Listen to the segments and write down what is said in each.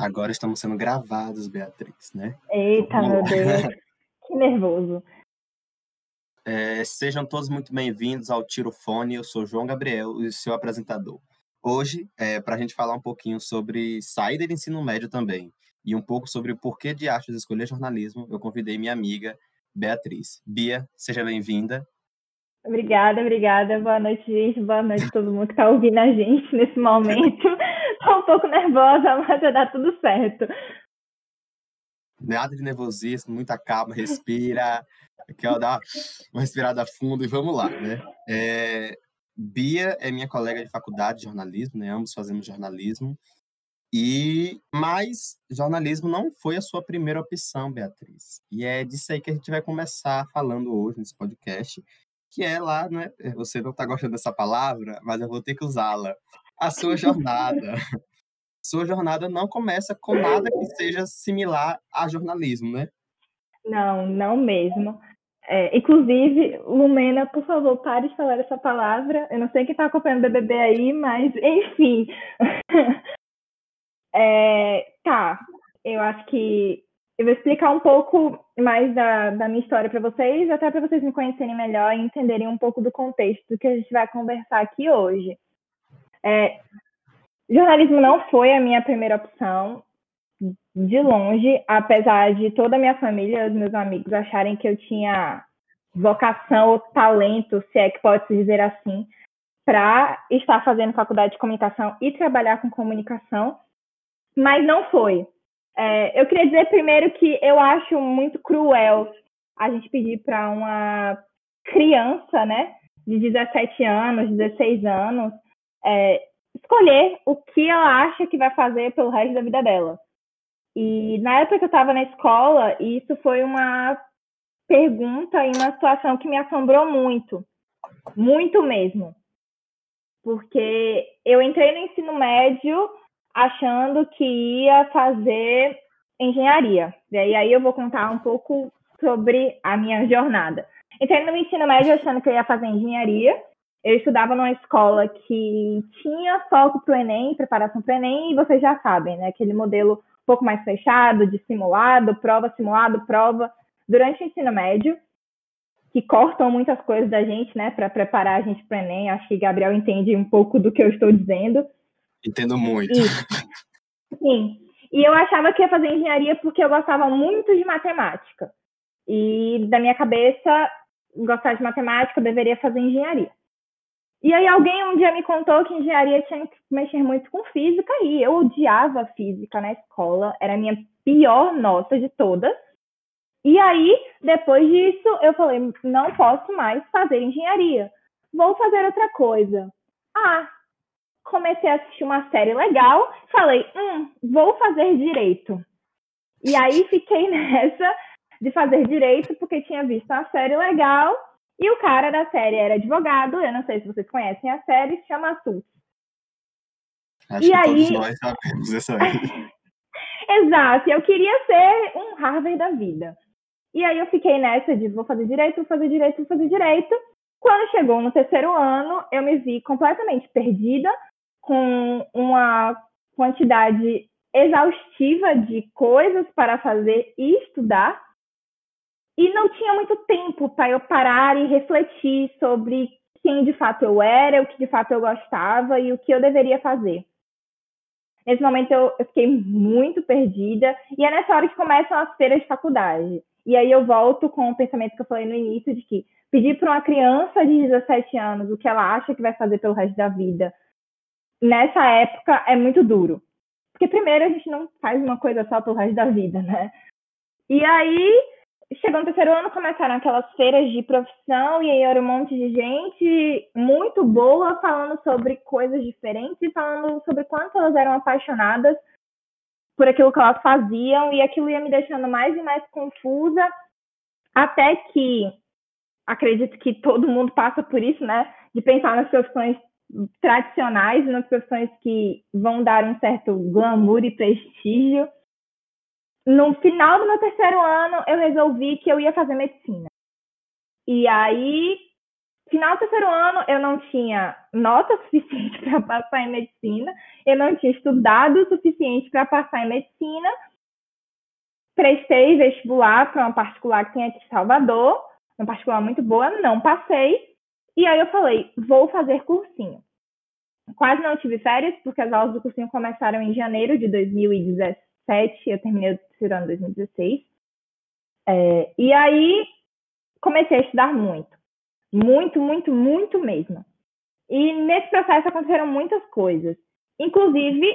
Agora estamos sendo gravados, Beatriz, né? Eita, meu Deus. que nervoso. É, sejam todos muito bem-vindos ao Tiro Fone. Eu sou João Gabriel, o seu apresentador. Hoje, é, para a gente falar um pouquinho sobre saída de ensino médio também e um pouco sobre o porquê de achos escolher jornalismo, eu convidei minha amiga Beatriz. Bia, seja bem-vinda. Obrigada, obrigada. Boa noite, gente. Boa noite a todo mundo que está ouvindo a gente nesse momento. Um pouco nervosa, mas vai dar tudo certo. Nada de nervosismo, muita calma, respira. Ó, dá uma respirada fundo e vamos lá, né? É, Bia é minha colega de faculdade de jornalismo, né? Ambos fazemos jornalismo. E mas jornalismo não foi a sua primeira opção, Beatriz. E é disso aí que a gente vai começar falando hoje nesse podcast, que é lá, né? Você não está gostando dessa palavra, mas eu vou ter que usá-la. A sua jornada. sua jornada não começa com nada que seja similar a jornalismo, né? Não, não mesmo. É, inclusive, Lumena, por favor, pare de falar essa palavra. Eu não sei quem está acompanhando o BBB aí, mas, enfim. é, tá, eu acho que eu vou explicar um pouco mais da, da minha história para vocês, até para vocês me conhecerem melhor e entenderem um pouco do contexto que a gente vai conversar aqui hoje. É, jornalismo não foi a minha primeira opção, de longe, apesar de toda a minha família, os meus amigos acharem que eu tinha vocação ou talento, se é que pode se dizer assim, para estar fazendo faculdade de comunicação e trabalhar com comunicação, mas não foi. É, eu queria dizer primeiro que eu acho muito cruel a gente pedir para uma criança, né, de 17 anos, 16 anos, é, escolher o que ela acha que vai fazer pelo resto da vida dela. E na época que eu estava na escola, isso foi uma pergunta e uma situação que me assombrou muito, muito mesmo. Porque eu entrei no ensino médio achando que ia fazer engenharia. E aí eu vou contar um pouco sobre a minha jornada. Entrei no ensino médio achando que eu ia fazer engenharia. Eu estudava numa escola que tinha foco para o Enem, preparação para o Enem, e vocês já sabem, né? Aquele modelo um pouco mais fechado, de simulado, prova, simulado, prova durante o ensino médio, que cortam muitas coisas da gente, né, para preparar a gente para o Enem. Acho que Gabriel entende um pouco do que eu estou dizendo. Entendo muito. Isso. Sim. E eu achava que ia fazer engenharia porque eu gostava muito de matemática. E da minha cabeça, gostar de matemática, eu deveria fazer engenharia. E aí alguém um dia me contou que engenharia tinha que mexer muito com física e eu odiava física na escola, era a minha pior nota de todas. E aí, depois disso, eu falei, não posso mais fazer engenharia. Vou fazer outra coisa. Ah, comecei a assistir uma série legal, falei, hum, vou fazer direito. E aí fiquei nessa de fazer direito porque tinha visto uma série legal e o cara da série era advogado. Eu não sei se vocês conhecem a série, se chama Sus. Acho e que aí... todos nós sabemos essa aí. Exato, eu queria ser um Harvard da vida. E aí eu fiquei nessa de vou fazer direito, vou fazer direito, vou fazer direito. Quando chegou no terceiro ano, eu me vi completamente perdida, com uma quantidade exaustiva de coisas para fazer e estudar. E não tinha muito tempo para eu parar e refletir sobre quem de fato eu era, o que de fato eu gostava e o que eu deveria fazer. Nesse momento eu, fiquei muito perdida e é nessa hora que começam as feiras de faculdade. E aí eu volto com o pensamento que eu falei no início de que pedir para uma criança de 17 anos o que ela acha que vai fazer pelo resto da vida, nessa época é muito duro. Porque primeiro a gente não faz uma coisa só pelo resto da vida, né? E aí, chegou no terceiro ano, começaram aquelas feiras de profissão e aí era um monte de gente muito boa falando sobre coisas diferentes e falando sobre quanto elas eram apaixonadas por aquilo que elas faziam e aquilo ia me deixando mais e mais confusa, até que acredito que todo mundo passa por isso, né? De pensar nas profissões tradicionais nas profissões que vão dar um certo glamour e prestígio. No final do meu terceiro ano, eu resolvi que eu ia fazer medicina. E aí final do terceiro ano, eu não tinha nota suficiente para passar em medicina, eu não tinha estudado o suficiente para passar em medicina. Prestei vestibular para uma particular que tem aqui em Salvador, uma particular muito boa, não passei. E aí eu falei, vou fazer cursinho. Quase não tive férias, porque as aulas do cursinho começaram em janeiro de 2017, eu terminei o terceiro ano em 2016. É, e aí comecei a estudar muito. Muito, muito, muito mesmo. E nesse processo aconteceram muitas coisas. Inclusive,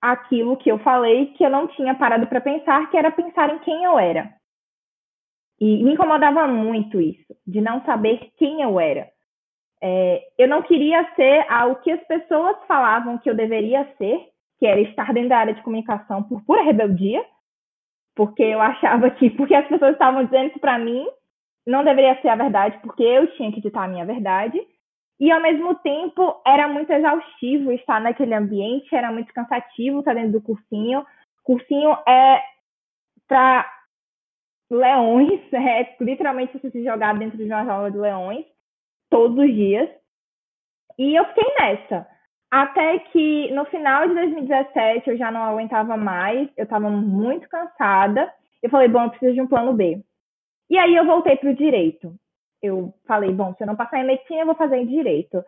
aquilo que eu falei que eu não tinha parado para pensar, que era pensar em quem eu era. E me incomodava muito isso, de não saber quem eu era. É, eu não queria ser o que as pessoas falavam que eu deveria ser, que era estar dentro da área de comunicação por pura rebeldia, porque eu achava que, porque as pessoas estavam dizendo isso para mim, não deveria ser a verdade, porque eu tinha que ditar a minha verdade. E ao mesmo tempo era muito exaustivo estar naquele ambiente, era muito cansativo estar dentro do cursinho. Cursinho é para leões, é literalmente você se jogar dentro de uma jaula de leões todos os dias. E eu fiquei nessa. Até que no final de 2017 eu já não aguentava mais, eu estava muito cansada. Eu falei, bom, eu preciso de um plano B. E aí eu voltei para o direito. Eu falei, bom, se eu não passar em medicina, eu vou fazer em direito.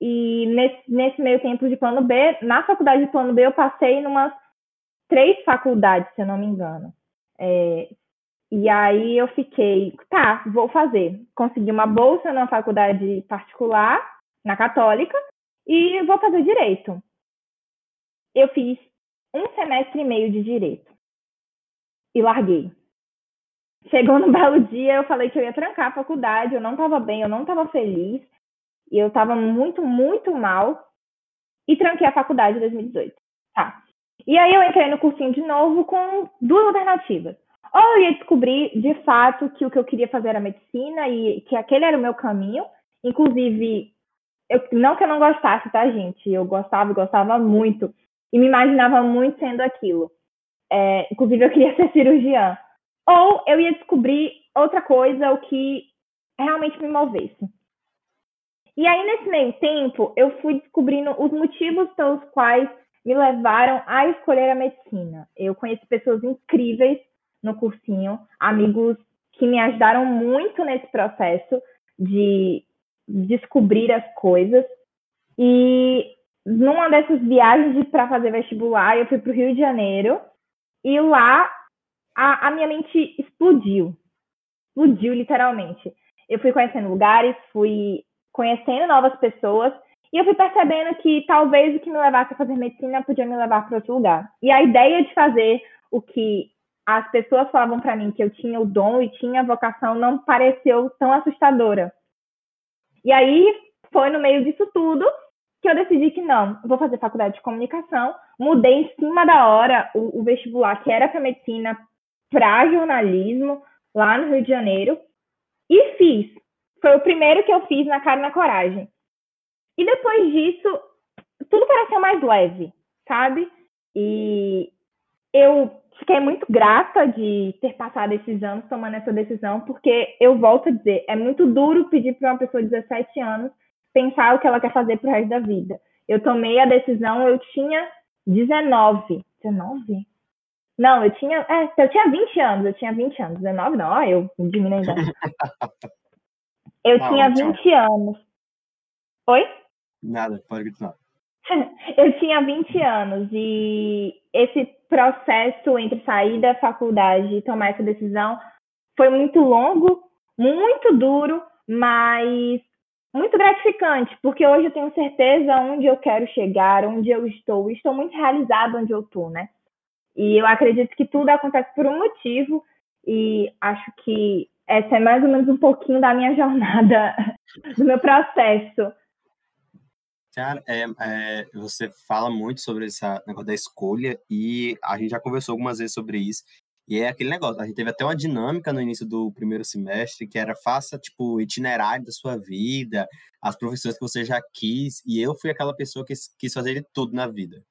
E nesse, nesse meio tempo de plano B, na faculdade de plano B, eu passei em umas três faculdades, se eu não me engano. É, e aí eu fiquei, tá, vou fazer. Consegui uma bolsa numa faculdade particular, na Católica, e vou fazer direito. Eu fiz um semestre e meio de direito. E larguei. Chegou no belo dia, eu falei que eu ia trancar a faculdade, eu não estava bem, eu não estava feliz, e eu estava muito, muito mal, e tranquei a faculdade em 2018. Tá. E aí eu entrei no cursinho de novo com duas alternativas. Ou eu ia descobrir, de fato, que o que eu queria fazer era medicina e que aquele era o meu caminho. Inclusive, eu, não que eu não gostasse, tá, gente? Eu gostava, gostava muito. E me imaginava muito sendo aquilo. É, inclusive, eu queria ser cirurgiã ou eu ia descobrir outra coisa, o que realmente me movesse. E aí, nesse meio tempo, eu fui descobrindo os motivos pelos quais me levaram a escolher a medicina. Eu conheci pessoas incríveis no cursinho, amigos que me ajudaram muito nesse processo de descobrir as coisas. E numa dessas viagens para fazer vestibular, eu fui para o Rio de Janeiro e lá a, a minha mente explodiu. Explodiu, literalmente. Eu fui conhecendo lugares, fui conhecendo novas pessoas e eu fui percebendo que talvez o que me levasse a fazer medicina podia me levar para outro lugar. E a ideia de fazer o que as pessoas falavam para mim que eu tinha o dom e tinha a vocação não pareceu tão assustadora. E aí foi no meio disso tudo que eu decidi que não, vou fazer faculdade de comunicação. Mudei em cima da hora o, o vestibular que era para medicina para jornalismo lá no Rio de Janeiro e fiz. Foi o primeiro que eu fiz na cara na coragem. E depois disso, tudo pareceu mais leve, sabe? E eu fiquei muito grata de ter passado esses anos tomando essa decisão, porque eu volto a dizer, é muito duro pedir para uma pessoa de 17 anos pensar o que ela quer fazer pro resto da vida. Eu tomei a decisão, eu tinha 19. 19? Não, eu tinha. É, eu tinha 20 anos, eu tinha 20 anos. 19 não, ó, eu diminui a Eu tinha 20 anos. Oi? Nada, pode continuar. eu tinha 20 anos e esse processo entre sair da faculdade e tomar essa decisão foi muito longo, muito duro, mas muito gratificante, porque hoje eu tenho certeza onde eu quero chegar, onde eu estou, estou muito realizada onde eu estou, né? E eu acredito que tudo acontece por um motivo, e acho que essa é mais ou menos um pouquinho da minha jornada, do meu processo. Cara, é, é, você fala muito sobre esse negócio da escolha, e a gente já conversou algumas vezes sobre isso. E é aquele negócio, a gente teve até uma dinâmica no início do primeiro semestre, que era faça, tipo, itinerário da sua vida, as profissões que você já quis, e eu fui aquela pessoa que quis fazer de tudo na vida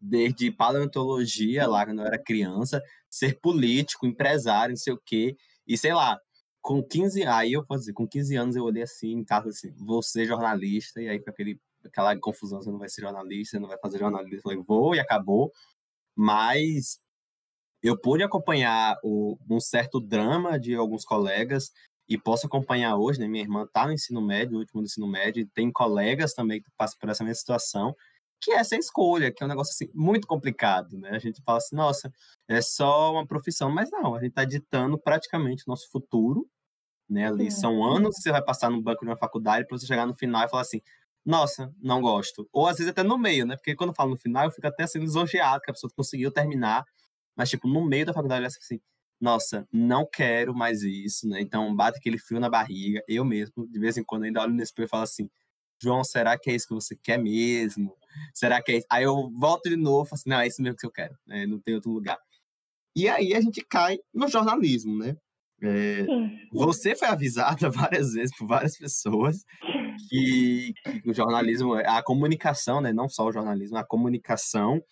desde paleontologia, lá quando eu era criança, ser político, empresário, não sei o quê. E sei lá, com 15, aí eu posso dizer, com 15 anos eu olhei assim em casa assim, vou ser jornalista, e aí com aquele, aquela confusão, você não vai ser jornalista, você não vai fazer jornalista, eu falei, vou, e acabou. Mas eu pude acompanhar o, um certo drama de alguns colegas, e posso acompanhar hoje, né? Minha irmã está no ensino médio, no último do ensino médio, e tem colegas também que passam por essa mesma situação, que é essa escolha, que é um negócio assim, muito complicado, né? A gente fala assim, nossa, é só uma profissão, mas não, a gente está ditando praticamente o nosso futuro, né? Ali Sim. são anos que você vai passar no banco de uma faculdade para você chegar no final e falar assim, nossa, não gosto. Ou às vezes até no meio, né? Porque quando eu falo no final, eu fico até sendo lisonjeado que a pessoa conseguiu terminar, mas tipo, no meio da faculdade, assim, nossa, não quero mais isso, né? Então bate aquele frio na barriga. Eu mesmo, de vez em quando, ainda olho no espelho e falo assim, João, será que é isso que você quer mesmo? Será que é isso? Aí eu volto de novo e falo assim, não, é isso mesmo que eu quero, né? não tem outro lugar. E aí a gente cai no jornalismo, né? É, você foi avisada várias vezes por várias pessoas que, que, o jornalismo, a comunicação, né? Não só o jornalismo, a comunicação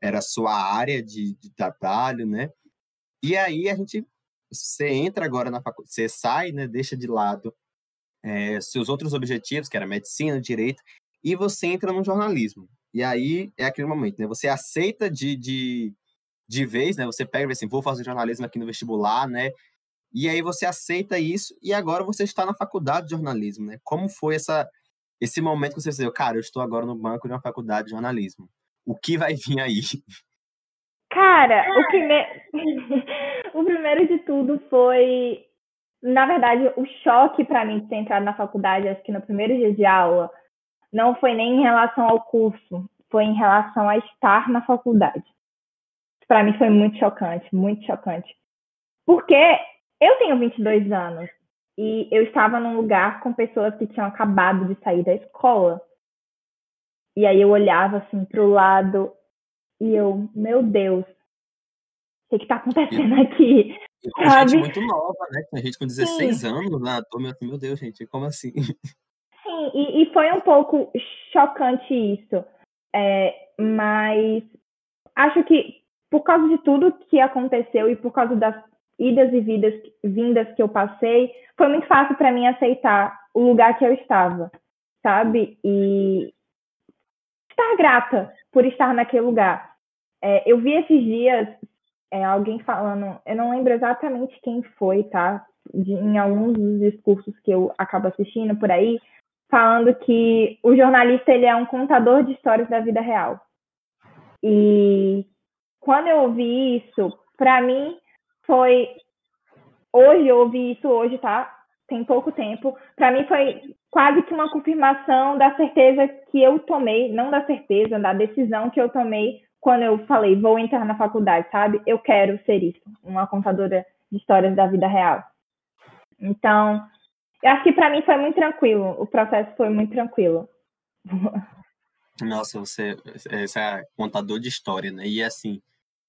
era a sua área de, de trabalho, né? E aí a gente, você entra agora na faculdade, você sai, né? Deixa de lado é, seus outros objetivos, que era medicina, direito, e você entra no jornalismo. E aí é aquele momento, né? Você aceita de, de, de vez, né? Você pega e assim, vou fazer jornalismo aqui no vestibular, né? E aí você aceita isso e agora você está na faculdade de jornalismo, né? Como foi essa, esse momento que você disse, cara, eu estou agora no banco de uma faculdade de jornalismo. O que vai vir aí? Cara, o, prime... o primeiro de tudo foi, na verdade, o choque para mim de ter entrado na faculdade, acho que no primeiro dia de aula, não foi nem em relação ao curso, foi em relação a estar na faculdade. Para mim foi muito chocante, muito chocante. Porque eu tenho 22 anos e eu estava num lugar com pessoas que tinham acabado de sair da escola. E aí eu olhava assim para o lado e eu, meu Deus, o que está acontecendo aqui? E com sabe? gente muito nova, né? Com gente com 16 Sim. anos lá, meu, meu Deus, gente, como assim? Sim, e, e foi um pouco chocante isso. É, mas acho que por causa de tudo que aconteceu e por causa das idas e vidas, vindas que eu passei, foi muito fácil para mim aceitar o lugar que eu estava, sabe? E estar grata por estar naquele lugar. É, eu vi esses dias é, alguém falando, eu não lembro exatamente quem foi, tá? De, em alguns dos discursos que eu acabo assistindo por aí, falando que o jornalista ele é um contador de histórias da vida real. E quando eu ouvi isso, para mim foi hoje eu ouvi isso hoje, tá? Tem pouco tempo. Para mim foi quase que uma confirmação da certeza que eu tomei, não da certeza, da decisão que eu tomei quando eu falei vou entrar na faculdade, sabe? Eu quero ser isso, uma contadora de histórias da vida real. Então, eu acho que para mim foi muito tranquilo. O processo foi muito tranquilo. Nossa, você, você é contador de história, né? E assim,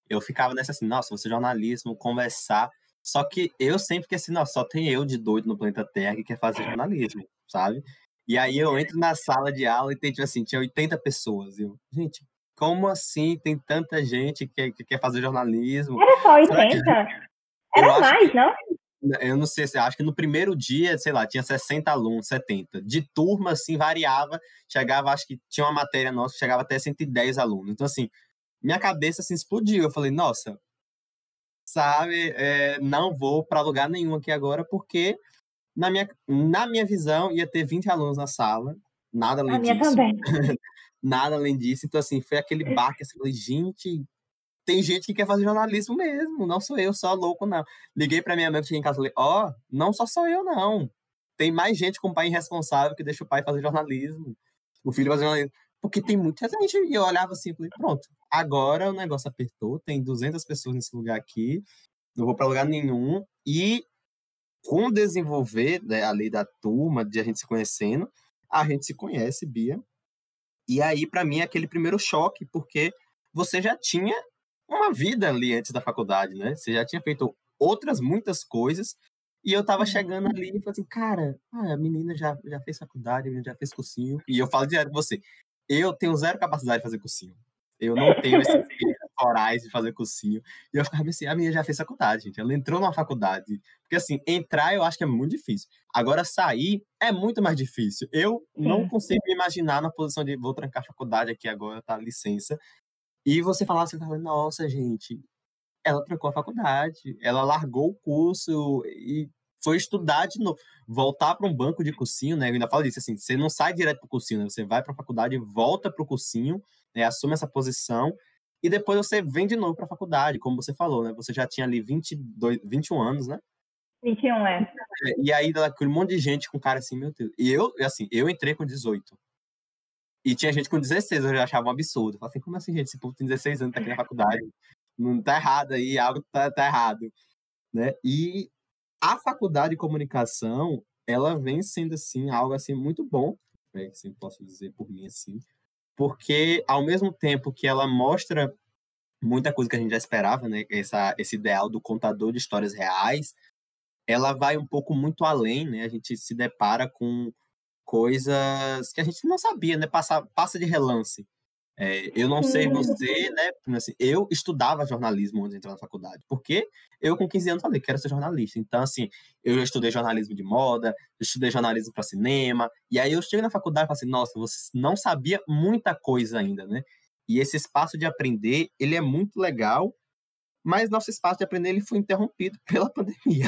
eu ficava nessa assim, nossa, você é jornalismo, conversar. Só que eu sempre fiquei assim, nossa, só tem eu de doido no planeta Terra que quer fazer jornalismo, sabe? E aí eu entro na sala de aula e tem, tipo assim, tinha 80 pessoas. Eu, gente, como assim tem tanta gente que, que quer fazer jornalismo? Era só 80? Era mais, que, não? Eu não sei, acho que no primeiro dia, sei lá, tinha 60 alunos, 70. De turma, assim, variava. Chegava, acho que tinha uma matéria nossa que chegava até 110 alunos. Então, assim, minha cabeça assim explodiu. Eu falei, nossa, sabe, é, não vou para lugar nenhum aqui agora, porque na minha, na minha visão ia ter 20 alunos na sala, nada além a disso. Minha também. nada além disso. Então, assim, foi aquele baque, assim, falei, gente, tem gente que quer fazer jornalismo mesmo, não sou eu só louco, não. Liguei para minha mãe que tinha em casa e falei, ó, oh, não só sou eu, não. Tem mais gente com pai irresponsável que deixa o pai fazer jornalismo. O filho fazer jornalismo. Porque tem muita gente. E eu olhava assim e falei, pronto, agora o negócio apertou, tem 200 pessoas nesse lugar aqui, não vou para lugar nenhum. E com desenvolver né, a lei da turma, de a gente se conhecendo, a gente se conhece, Bia. E aí, para mim, é aquele primeiro choque, porque você já tinha uma vida ali antes da faculdade, né? Você já tinha feito outras muitas coisas, e eu tava chegando ali e falei assim, cara, ah, a menina já, já fez faculdade, já fez cursinho. E eu falo direto com você, eu tenho zero capacidade de fazer cursinho. Eu não tenho esse corais de fazer cursinho. E eu ficava assim, a minha já fez faculdade, gente. Ela entrou numa faculdade. Porque assim, entrar eu acho que é muito difícil. Agora, sair é muito mais difícil. Eu não consigo me imaginar na posição de vou trancar a faculdade aqui agora, tá? Licença. E você falar assim, nossa, gente, ela trancou a faculdade, ela largou o curso e foi estudar de novo, voltar para um banco de cursinho, né? Eu ainda falo disso assim, você não sai direto para o cursinho, né? Você vai para a faculdade, volta para o cursinho, né? assume essa posição e depois você vem de novo para a faculdade, como você falou, né? Você já tinha ali 22, 21 anos, né? 21, é. é. E aí, um monte de gente com cara assim, meu Deus. E eu, assim, eu entrei com 18. E tinha gente com 16, eu já achava um absurdo. Eu falei assim, como assim, gente? Esse povo tem 16 anos, tá aqui na faculdade. Não tá errado aí, algo tá, tá errado. Né? E a faculdade de comunicação, ela vem sendo, assim, algo, assim, muito bom, né? assim, posso dizer por mim, assim, porque, ao mesmo tempo que ela mostra muita coisa que a gente já esperava, né? Essa, esse ideal do contador de histórias reais, ela vai um pouco muito além, né? A gente se depara com coisas que a gente não sabia, né? Passa, passa de relance. É, eu não sei você, né? Assim, eu estudava jornalismo antes de entrar na faculdade, porque eu com 15 anos falei que quero ser jornalista. Então, assim, eu estudei jornalismo de moda, estudei jornalismo para cinema, e aí eu cheguei na faculdade e falei assim, nossa, você não sabia muita coisa ainda, né? E esse espaço de aprender, ele é muito legal, mas nosso espaço de aprender ele foi interrompido pela pandemia.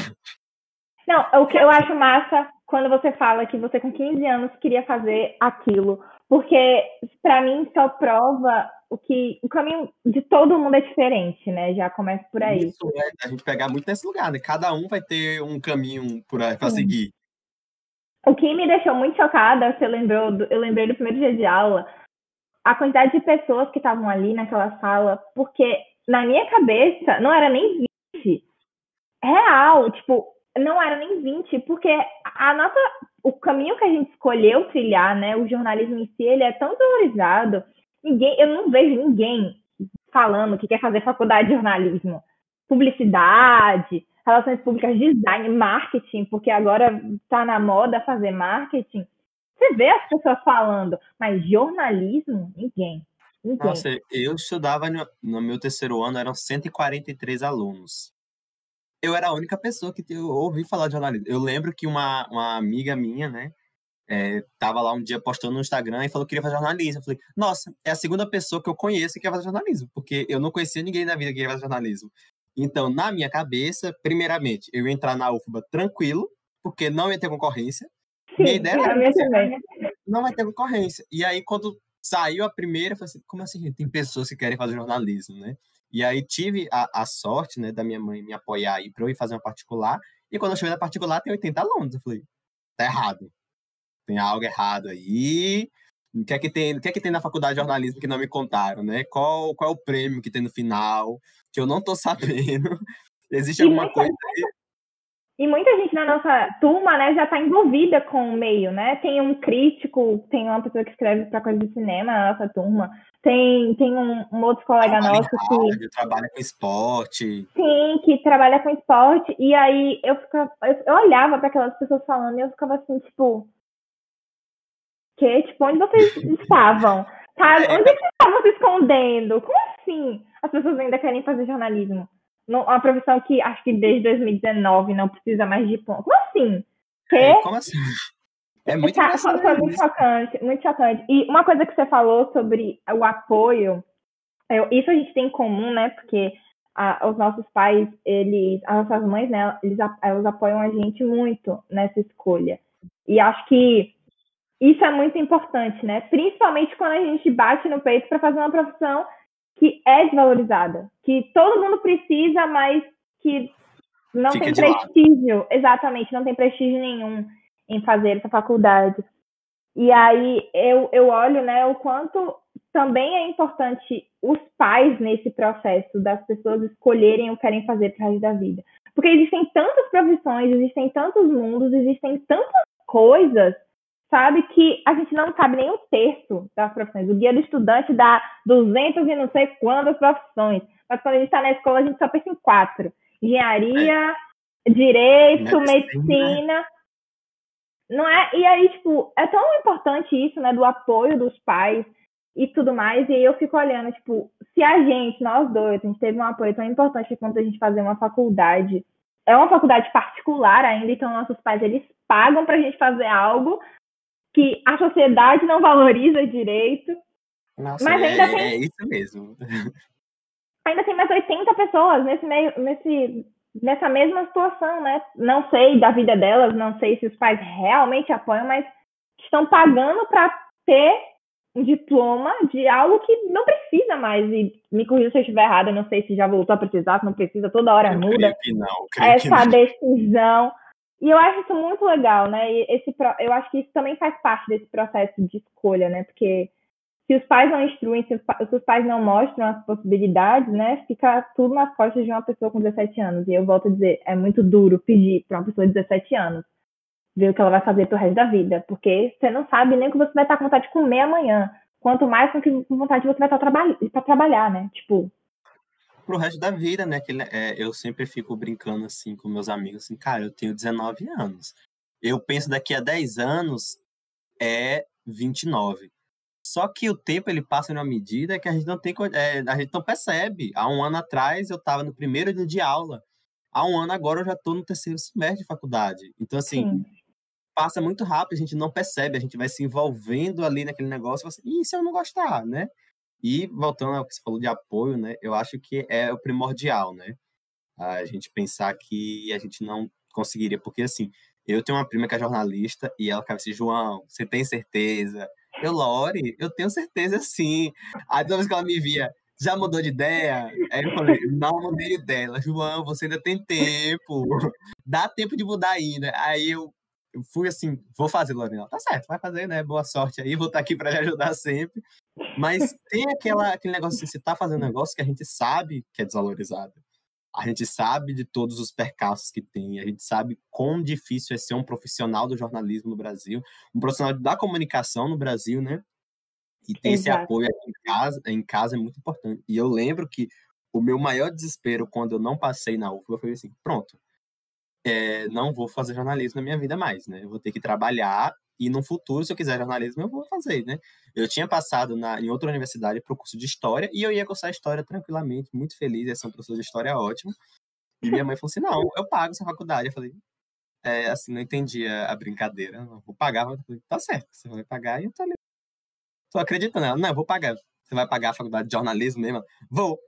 Não, o que eu acho massa quando você fala que você com 15 anos queria fazer aquilo porque, para mim, só prova o que o caminho de todo mundo é diferente, né? Já começa por aí. Isso, é, a gente pegar muito nesse lugar, né? Cada um vai ter um caminho para seguir. O que me deixou muito chocada, você lembrou, do, eu lembrei do primeiro dia de aula, a quantidade de pessoas que estavam ali naquela sala, porque na minha cabeça não era nem 20. Real, tipo, não era nem 20, porque a nossa o caminho que a gente escolheu trilhar, né, o jornalismo em si, ele é tão valorizado. Ninguém, eu não vejo ninguém falando que quer fazer faculdade de jornalismo, publicidade, relações públicas, design, marketing, porque agora está na moda fazer marketing. Você vê as pessoas falando, mas jornalismo, ninguém. ninguém. Nossa, eu estudava no, no meu terceiro ano, eram 143 alunos eu era a única pessoa que eu ouvi falar de jornalismo. Eu lembro que uma, uma amiga minha, né, é, tava lá um dia postando no Instagram e falou que queria fazer jornalismo. Eu falei, nossa, é a segunda pessoa que eu conheço que quer fazer jornalismo, porque eu não conhecia ninguém na vida que queria fazer jornalismo. Então, na minha cabeça, primeiramente, eu ia entrar na UFBA tranquilo, porque não ia ter concorrência. Sim, minha ideia era minha não vai ter concorrência. E aí, quando saiu a primeira, eu falei assim, como assim, tem pessoas que querem fazer jornalismo, né? E aí tive a, a sorte, né, da minha mãe me apoiar aí para eu ir fazer uma particular. E quando eu cheguei na particular, tem 80 alunos. Eu falei, tá errado. Tem algo errado aí. O que é que tem, o que é que tem na faculdade de jornalismo que não me contaram, né? Qual, qual é o prêmio que tem no final? Que eu não tô sabendo. Existe alguma coisa aí? E muita gente na nossa turma, né, já está envolvida com o meio, né? Tem um crítico, tem uma pessoa que escreve para coisa de cinema na nossa turma. Tem, tem um, um outro colega trabalha nosso rádio, que trabalha com esporte. Sim, que trabalha com esporte. E aí eu ficava, eu, olhava para aquelas pessoas falando e eu ficava assim, tipo, que? Tipo, onde vocês estavam? Sabe? É. Onde é que estavam se escondendo? Como assim? As pessoas ainda querem fazer jornalismo? Uma profissão que acho que desde 2019 não precisa mais de ponto. Como assim? Que? É, como assim? É muito tá, Foi muito chocante, muito chocante. E uma coisa que você falou sobre o apoio, eu, isso a gente tem em comum, né? Porque a, os nossos pais, eles, as nossas mães, né? Eles, elas apoiam a gente muito nessa escolha. E acho que isso é muito importante, né? Principalmente quando a gente bate no peito para fazer uma profissão que é desvalorizada, que todo mundo precisa, mas que não Fica tem prestígio, exatamente, não tem prestígio nenhum em fazer essa faculdade. E aí eu, eu olho, né, o quanto também é importante os pais nesse processo das pessoas escolherem o que querem fazer para resto da vida. Porque existem tantas profissões, existem tantos mundos, existem tantas coisas sabe que a gente não sabe nem um terço das profissões. O guia do estudante dá 200 e não sei quantas profissões. Mas quando a gente está na escola, a gente só pensa em quatro. Engenharia, é. direito, medicina. medicina. Não é? E aí, tipo, é tão importante isso, né? Do apoio dos pais e tudo mais. E aí eu fico olhando, tipo, se a gente, nós dois, a gente teve um apoio tão importante quanto a gente fazer uma faculdade, é uma faculdade particular ainda, então nossos pais, eles pagam para a gente fazer algo que a sociedade não valoriza direito. Nossa, mas ainda é, tem... é isso mesmo. Ainda tem mais 80 pessoas nesse meio, nesse, nessa mesma situação, né? Não sei da vida delas, não sei se os pais realmente apoiam, mas estão pagando para ter um diploma de algo que não precisa mais. E me corrija se eu estiver errada, não sei se já voltou a precisar, se não precisa, toda hora eu muda. Que não, essa que decisão. E eu acho isso muito legal, né? E esse, eu acho que isso também faz parte desse processo de escolha, né? Porque se os pais não instruem, se os, pais não mostram as possibilidades, né, fica tudo nas costas de uma pessoa com 17 anos. E eu volto a dizer, é muito duro pedir para uma pessoa de 17 anos ver o que ela vai fazer pro resto da vida, porque você não sabe nem o que você vai estar com vontade de comer amanhã. Quanto mais com vontade você vai estar para trabalhar, né? Tipo, pro resto da vida, né? Que é, eu sempre fico brincando assim com meus amigos, assim, cara, eu tenho 19 anos. Eu penso daqui a 10 anos é 29. Só que o tempo ele passa em uma medida que a gente não tem, é, a gente não percebe. Há um ano atrás eu estava no primeiro dia de aula. Há um ano agora eu já estou no terceiro semestre de faculdade. Então assim, Sim. passa muito rápido, a gente não percebe, a gente vai se envolvendo ali naquele negócio, e, assim, e se eu não gostar, né? E voltando ao que você falou de apoio, né? Eu acho que é o primordial, né? A gente pensar que a gente não conseguiria, porque assim, eu tenho uma prima que é jornalista e ela fala assim, João, você tem certeza? Eu, Lore, eu tenho certeza sim. Aí toda vez que ela me via, já mudou de ideia? Aí eu falei, não mudei de ideia. Ela, João, você ainda tem tempo. Dá tempo de mudar ainda. Aí eu fui assim, vou fazer, Lorena. Tá certo, vai fazer, né? Boa sorte aí, vou estar aqui para te ajudar sempre. Mas tem aquela, aquele negócio assim, você tá fazendo um negócio que a gente sabe que é desvalorizado. A gente sabe de todos os percalços que tem, a gente sabe quão difícil é ser um profissional do jornalismo no Brasil, um profissional da comunicação no Brasil, né? E ter Exato. esse apoio aqui em casa, em casa é muito importante. E eu lembro que o meu maior desespero quando eu não passei na UFBA foi assim, pronto, é, não vou fazer jornalismo na minha vida mais, né? Eu vou ter que trabalhar e no futuro, se eu quiser jornalismo, eu vou fazer, né? Eu tinha passado na, em outra universidade para o curso de História e eu ia cursar História tranquilamente, muito feliz, ia ser um professor de História ótimo. E minha mãe falou assim, não, eu pago essa faculdade. Eu falei, é, assim, não entendia a brincadeira. Não, vou pagar. Eu falei, tá certo, você vai pagar e eu tô ali. Tô acreditando nela. Não, eu vou pagar. Você vai pagar a faculdade de jornalismo mesmo? Vou.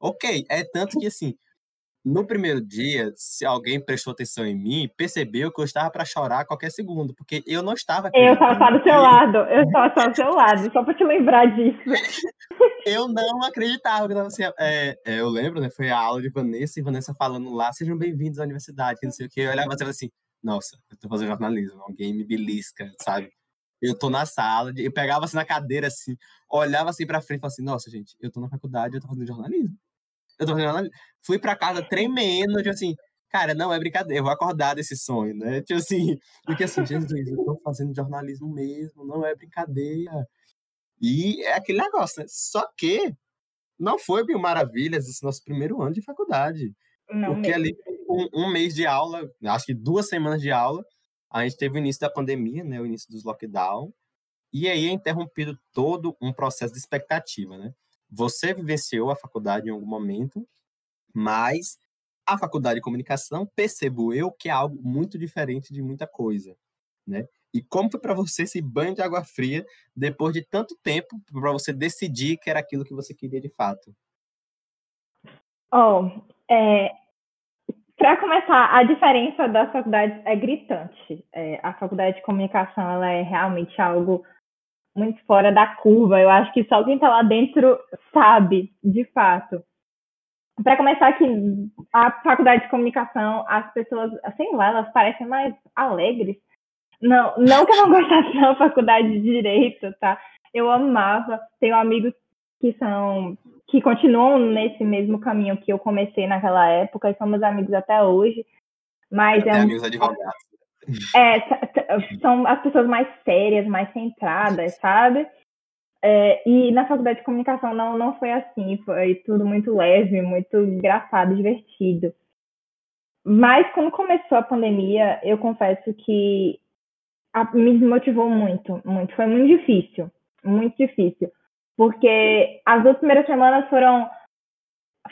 Ok, é tanto que, assim, no primeiro dia, se alguém prestou atenção em mim, percebeu que eu estava para chorar a qualquer segundo, porque eu não estava. Eu estava do seu lado, eu estava só do seu lado, só para te lembrar disso. eu não acreditava que estava assim. É, é, eu lembro, né? Foi a aula de Vanessa e Vanessa falando lá: sejam bem-vindos à universidade, não sei o quê. Eu olhava assim: nossa, eu estou fazendo jornalismo, alguém me belisca, sabe? Eu tô na sala, eu pegava assim na cadeira, assim, olhava assim pra frente e falava assim: nossa, gente, eu tô na faculdade, eu tô fazendo jornalismo eu tô fazendo Fui pra casa tremendo, tipo assim, cara, não é brincadeira, eu vou acordar desse sonho, né? Tipo assim, porque assim, Jesus, eu tô fazendo jornalismo mesmo, não é brincadeira. E é aquele negócio, né? Só que não foi mil maravilhas esse nosso primeiro ano de faculdade. Não porque mesmo. ali, um, um, mês de aula, acho que duas semanas de aula, a gente teve o início da pandemia, né? O início dos lockdown. E aí é interrompido todo um processo de expectativa, né? Você vivenciou a faculdade em algum momento, mas a faculdade de comunicação percebo eu que é algo muito diferente de muita coisa, né? E como foi para você esse banho de água fria depois de tanto tempo para você decidir que era aquilo que você queria de fato? Oh, é, para começar, a diferença das faculdades é gritante. É, a faculdade de comunicação ela é realmente algo muito fora da curva. Eu acho que só quem está lá dentro sabe, de fato. Para começar aqui, a faculdade de comunicação, as pessoas, sei lá, elas parecem mais alegres. Não, não que eu não gostasse da faculdade de direito, tá? Eu amava. Tenho amigos que são que continuam nesse mesmo caminho que eu comecei naquela época e somos amigos até hoje. Mas é, amigos advogados. É, são as pessoas mais sérias, mais centradas, sabe? É, e na faculdade de comunicação não, não foi assim, foi tudo muito leve, muito engraçado, divertido. Mas quando começou a pandemia, eu confesso que a, me desmotivou muito, muito. Foi muito difícil, muito difícil. Porque as duas primeiras semanas foram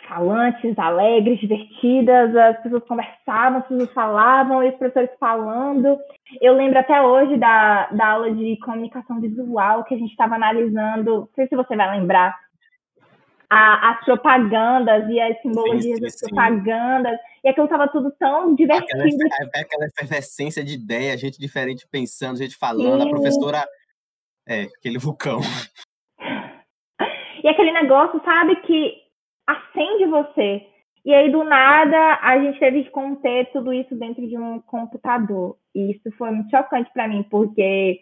falantes, alegres, divertidas, as pessoas conversavam, as pessoas falavam, e os professores falando. Eu lembro até hoje da, da aula de comunicação visual que a gente estava analisando, não sei se você vai lembrar, a, as propagandas e as simbologias sim, sim, das propagandas, e aquilo estava tudo tão divertido. Aquela, aquela efervescência de ideia, gente diferente pensando, gente falando, sim. a professora. É, aquele vulcão. E aquele negócio, sabe, que acende você. E aí, do nada, a gente teve que conter tudo isso dentro de um computador. E isso foi muito chocante para mim, porque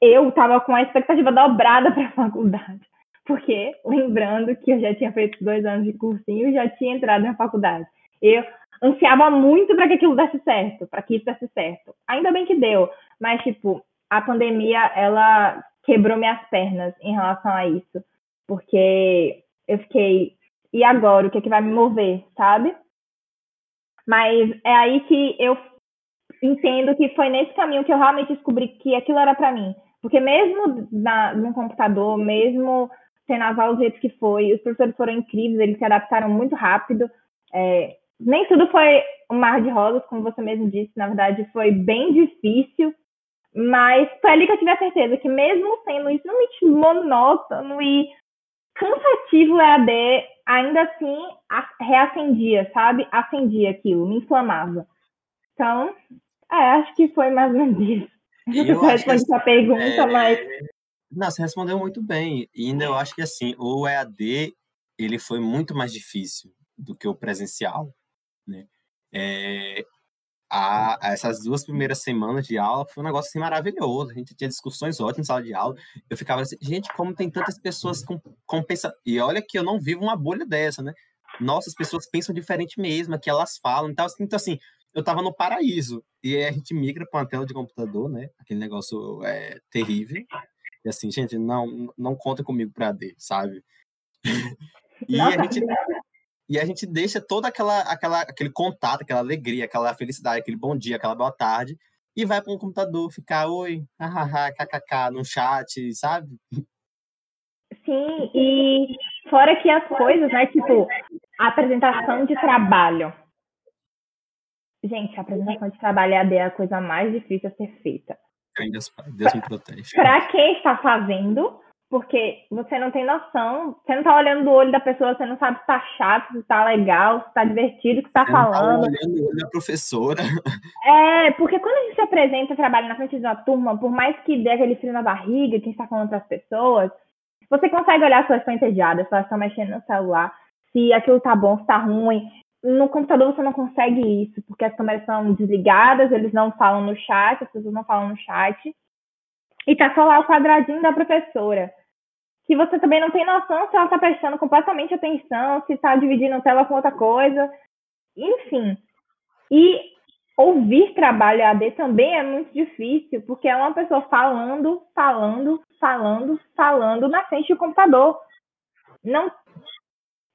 eu estava com a expectativa dobrada para a faculdade. Porque, lembrando que eu já tinha feito dois anos de cursinho e já tinha entrado na faculdade. Eu ansiava muito para que aquilo desse certo, para que isso desse certo. Ainda bem que deu, mas, tipo, a pandemia, ela quebrou minhas pernas em relação a isso. Porque eu fiquei, e agora? O que é que vai me mover, sabe? Mas é aí que eu entendo que foi nesse caminho que eu realmente descobri que aquilo era para mim. Porque mesmo na, no computador, mesmo sendo as aulas jeito que foi, os professores foram incríveis, eles se adaptaram muito rápido. É, nem tudo foi um mar de rosas, como você mesmo disse, na verdade foi bem difícil, mas foi ali que eu tive a certeza que mesmo sendo extremamente monótono e cansativo EAD, ainda assim reacendia, sabe? Acendia aquilo, me inflamava. Então, é, acho que foi mais ou menos isso. Eu que essa pergunta, é... mas. Não, você respondeu muito bem. E ainda eu acho que assim, o EAD ele foi muito mais difícil do que o presencial. Né? É, a, a essas duas primeiras semanas de aula foi um negócio assim, maravilhoso. A gente tinha discussões ótimas em sala de aula. Eu ficava assim, gente, como tem tantas pessoas com, com pensa... E olha que eu não vivo uma bolha dessa, né? Nossa, as pessoas pensam diferente mesmo, que elas falam. Então, assim, então, assim eu tava no paraíso. E aí a gente migra para uma tela de computador, né? Aquele negócio é terrível. E assim, gente, não, não conta comigo para AD, sabe? e a gente e a gente deixa toda aquela, aquela aquele contato, aquela alegria, aquela felicidade, aquele bom dia, aquela boa tarde e vai para um computador ficar oi, hahaha, kkk no chat, sabe? Sim, e fora que as coisas, né, tipo, a apresentação de trabalho. Gente, a apresentação de trabalho é a coisa mais difícil a ser feita. Deus, Deus me protege. Para quem está fazendo, porque você não tem noção, você não tá olhando do olho da pessoa, você não sabe se tá chato, se tá legal, se tá divertido, o que tá você falando. Não tá olhando o olho da professora. É, porque quando a gente se apresenta, trabalha na frente de uma turma, por mais que dê aquele frio na barriga, quem está falando para as pessoas, você consegue olhar se elas estão entediadas, se elas estão mexendo no celular, se aquilo tá bom, se tá ruim. No computador você não consegue isso, porque as câmeras são desligadas, eles não falam no chat, as pessoas não falam no chat. E tá só lá o quadradinho da professora. Que você também não tem noção se ela tá prestando completamente atenção, se tá dividindo tela com outra coisa. Enfim. E ouvir trabalho AD também é muito difícil, porque é uma pessoa falando, falando, falando, falando na frente do computador. Não,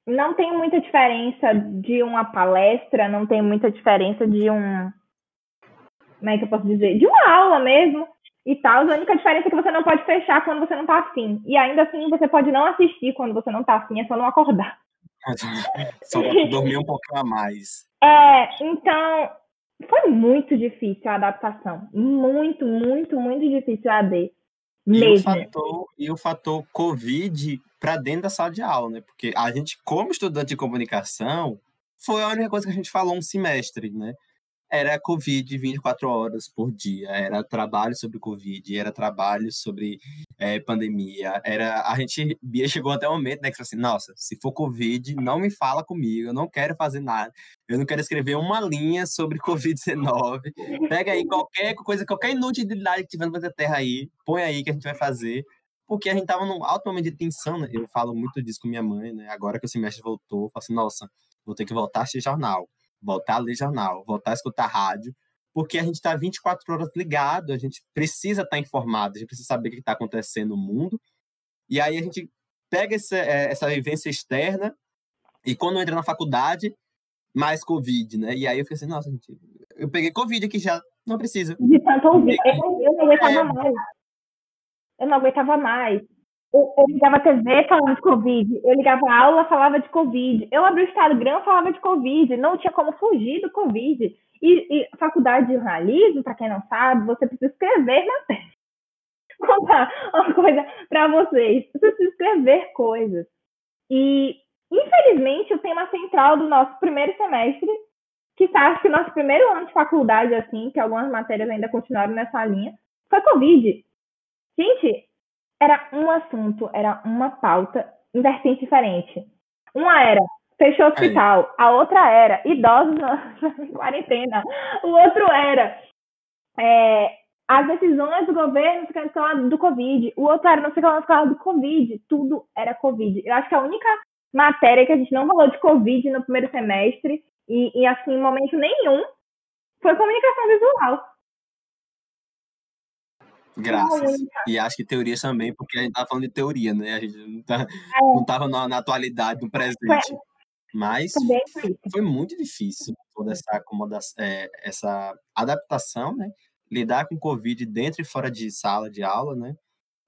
não tem muita diferença de uma palestra, não tem muita diferença de um. Como é que eu posso dizer? De uma aula mesmo e tal. A única diferença é que você não pode fechar quando você não tá afim. E ainda assim você pode não assistir quando você não tá afim, é só não acordar. só dormir um pouquinho a mais. É, então foi muito difícil a adaptação. Muito, muito, muito difícil a AD. Mesmo. E o fator, e o fator Covid para dentro da sala de aula, né? Porque a gente, como estudante de comunicação, foi a única coisa que a gente falou um semestre, né? Era Covid 24 horas por dia, era trabalho sobre Covid, era trabalho sobre é, pandemia, era a gente Bia chegou até o momento né que falou assim, nossa, se for Covid, não me fala comigo, eu não quero fazer nada, eu não quero escrever uma linha sobre Covid-19, pega aí qualquer coisa, qualquer inutilidade que tiver planeta Terra aí, põe aí que a gente vai fazer, porque a gente tava num alto momento de tensão, né? eu falo muito disso com minha mãe, né, agora que o semestre voltou, eu falo assim, nossa, vou ter que voltar a assistir jornal, voltar a ler jornal, voltar a escutar rádio, porque a gente está 24 horas ligado, a gente precisa estar tá informado, a gente precisa saber o que está acontecendo no mundo. E aí a gente pega essa, é, essa vivência externa e quando entra na faculdade, mais Covid, né? E aí eu fiquei assim, nossa, gente, eu peguei Covid aqui já, não precisa. De tanto ouvir, eu, eu não aguentava é... mais. Eu não aguentava mais. Eu, ligava a TV falando de Covid, eu ligava a aula, falava de Covid, eu abri o Instagram, falava de Covid, não tinha como fugir do Covid. E, e faculdade de jornalismo, para quem não sabe, você precisa escrever testa. Contar uma coisa para vocês, você precisa escrever coisas. E, infelizmente, o tema central do nosso primeiro semestre, que está, acho que nosso primeiro ano de faculdade, assim, que algumas matérias ainda continuaram nessa linha, foi Covid. Gente, era um assunto, era uma pauta em vertente diferente. Uma era fechou o hospital, a outra era idosos na, quarentena, o outro era é, as decisões do governo ficando falando do Covid, o outro era não sei o que do Covid, tudo era Covid. Eu acho que a única matéria que a gente não falou de Covid no primeiro semestre, e, e assim, em momento nenhum, foi comunicação visual. Graças. E acho que teorias também, porque a gente tava falando de teoria, né? A gente não, tá, é. não tava na, na, atualidade, no presente. Mas foi muito difícil toda essa acomodação, é, essa adaptação, né? Lidar com Covid dentro e fora de sala de aula, né?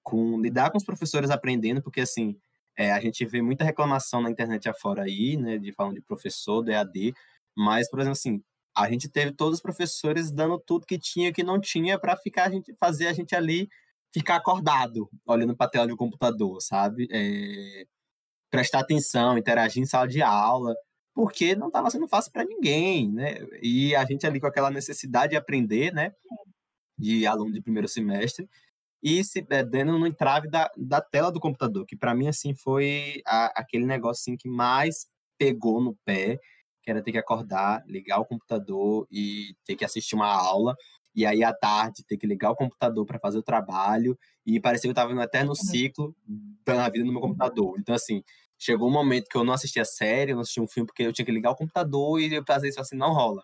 Com, lidar com os professores aprendendo, porque assim, é, a gente vê muita reclamação na internet afora aí, né? De falando de professor, do EAD, mas, por exemplo, assim, a gente teve todos os professores dando tudo que tinha e que não tinha para ficar a gente fazer a gente ali ficar acordado, olhando para a tela do computador, sabe? É, prestar atenção, interagir em sala de aula, porque não estava sendo fácil para ninguém, né? E a gente ali com aquela necessidade de aprender, né? De aluno de primeiro semestre, e se é, dando no entrave da, da tela do computador, que para mim, assim, foi a, aquele negócio assim, que mais pegou no pé que era ter que acordar, ligar o computador e ter que assistir uma aula. E aí, à tarde, ter que ligar o computador para fazer o trabalho. E parecia que eu estava no eterno uhum. ciclo da vida no meu computador. Então, assim, chegou um momento que eu não assistia série, eu não assistia um filme, porque eu tinha que ligar o computador e eu fazer isso assim, não rola.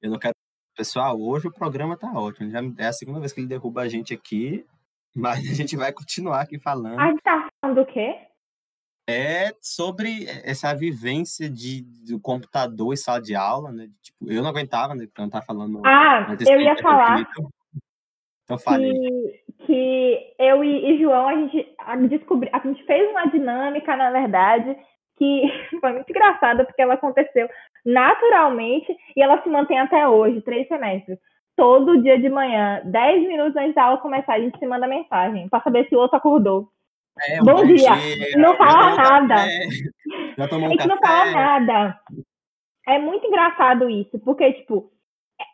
Eu não quero. Pessoal, hoje o programa tá ótimo. Já é a segunda vez que ele derruba a gente aqui, mas a gente vai continuar aqui falando. A gente tá falando do quê? É sobre essa vivência de, do computador e sala de aula, né? Tipo, eu não aguentava, né? Porque eu não tava falando. Ah, eu ia falar. Então falei. Que, que eu e, e, João, a gente descobri, a gente fez uma dinâmica, na verdade, que foi muito engraçada, porque ela aconteceu naturalmente e ela se mantém até hoje, três semestres. Todo dia de manhã, dez minutos antes da aula começar, a gente se manda mensagem para saber se o outro acordou. É, bom, bom, dia. dia. Não fala nada. Já tomou um a gente café. não fala nada. É muito engraçado isso, porque, tipo,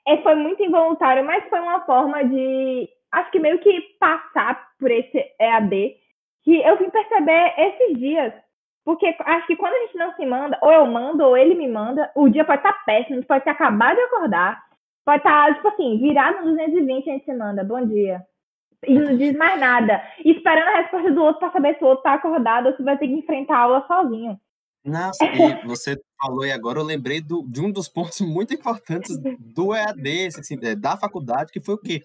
é, foi muito involuntário, mas foi uma forma de, acho que meio que passar por esse EAD, que eu vim perceber esses dias. Porque acho que quando a gente não se manda, ou eu mando, ou ele me manda, o dia pode estar tá péssimo, pode ter acabado de acordar, pode estar, tá, tipo assim, virado no 220 a gente se manda, bom dia e não diz mais nada. esperando a resposta do outro para saber se o outro tá acordado ou se vai ter que enfrentar a aula sozinho. Nossa, e você falou e agora eu lembrei do, de um dos pontos muito importantes do EAD, assim, é, da faculdade, que foi o quê?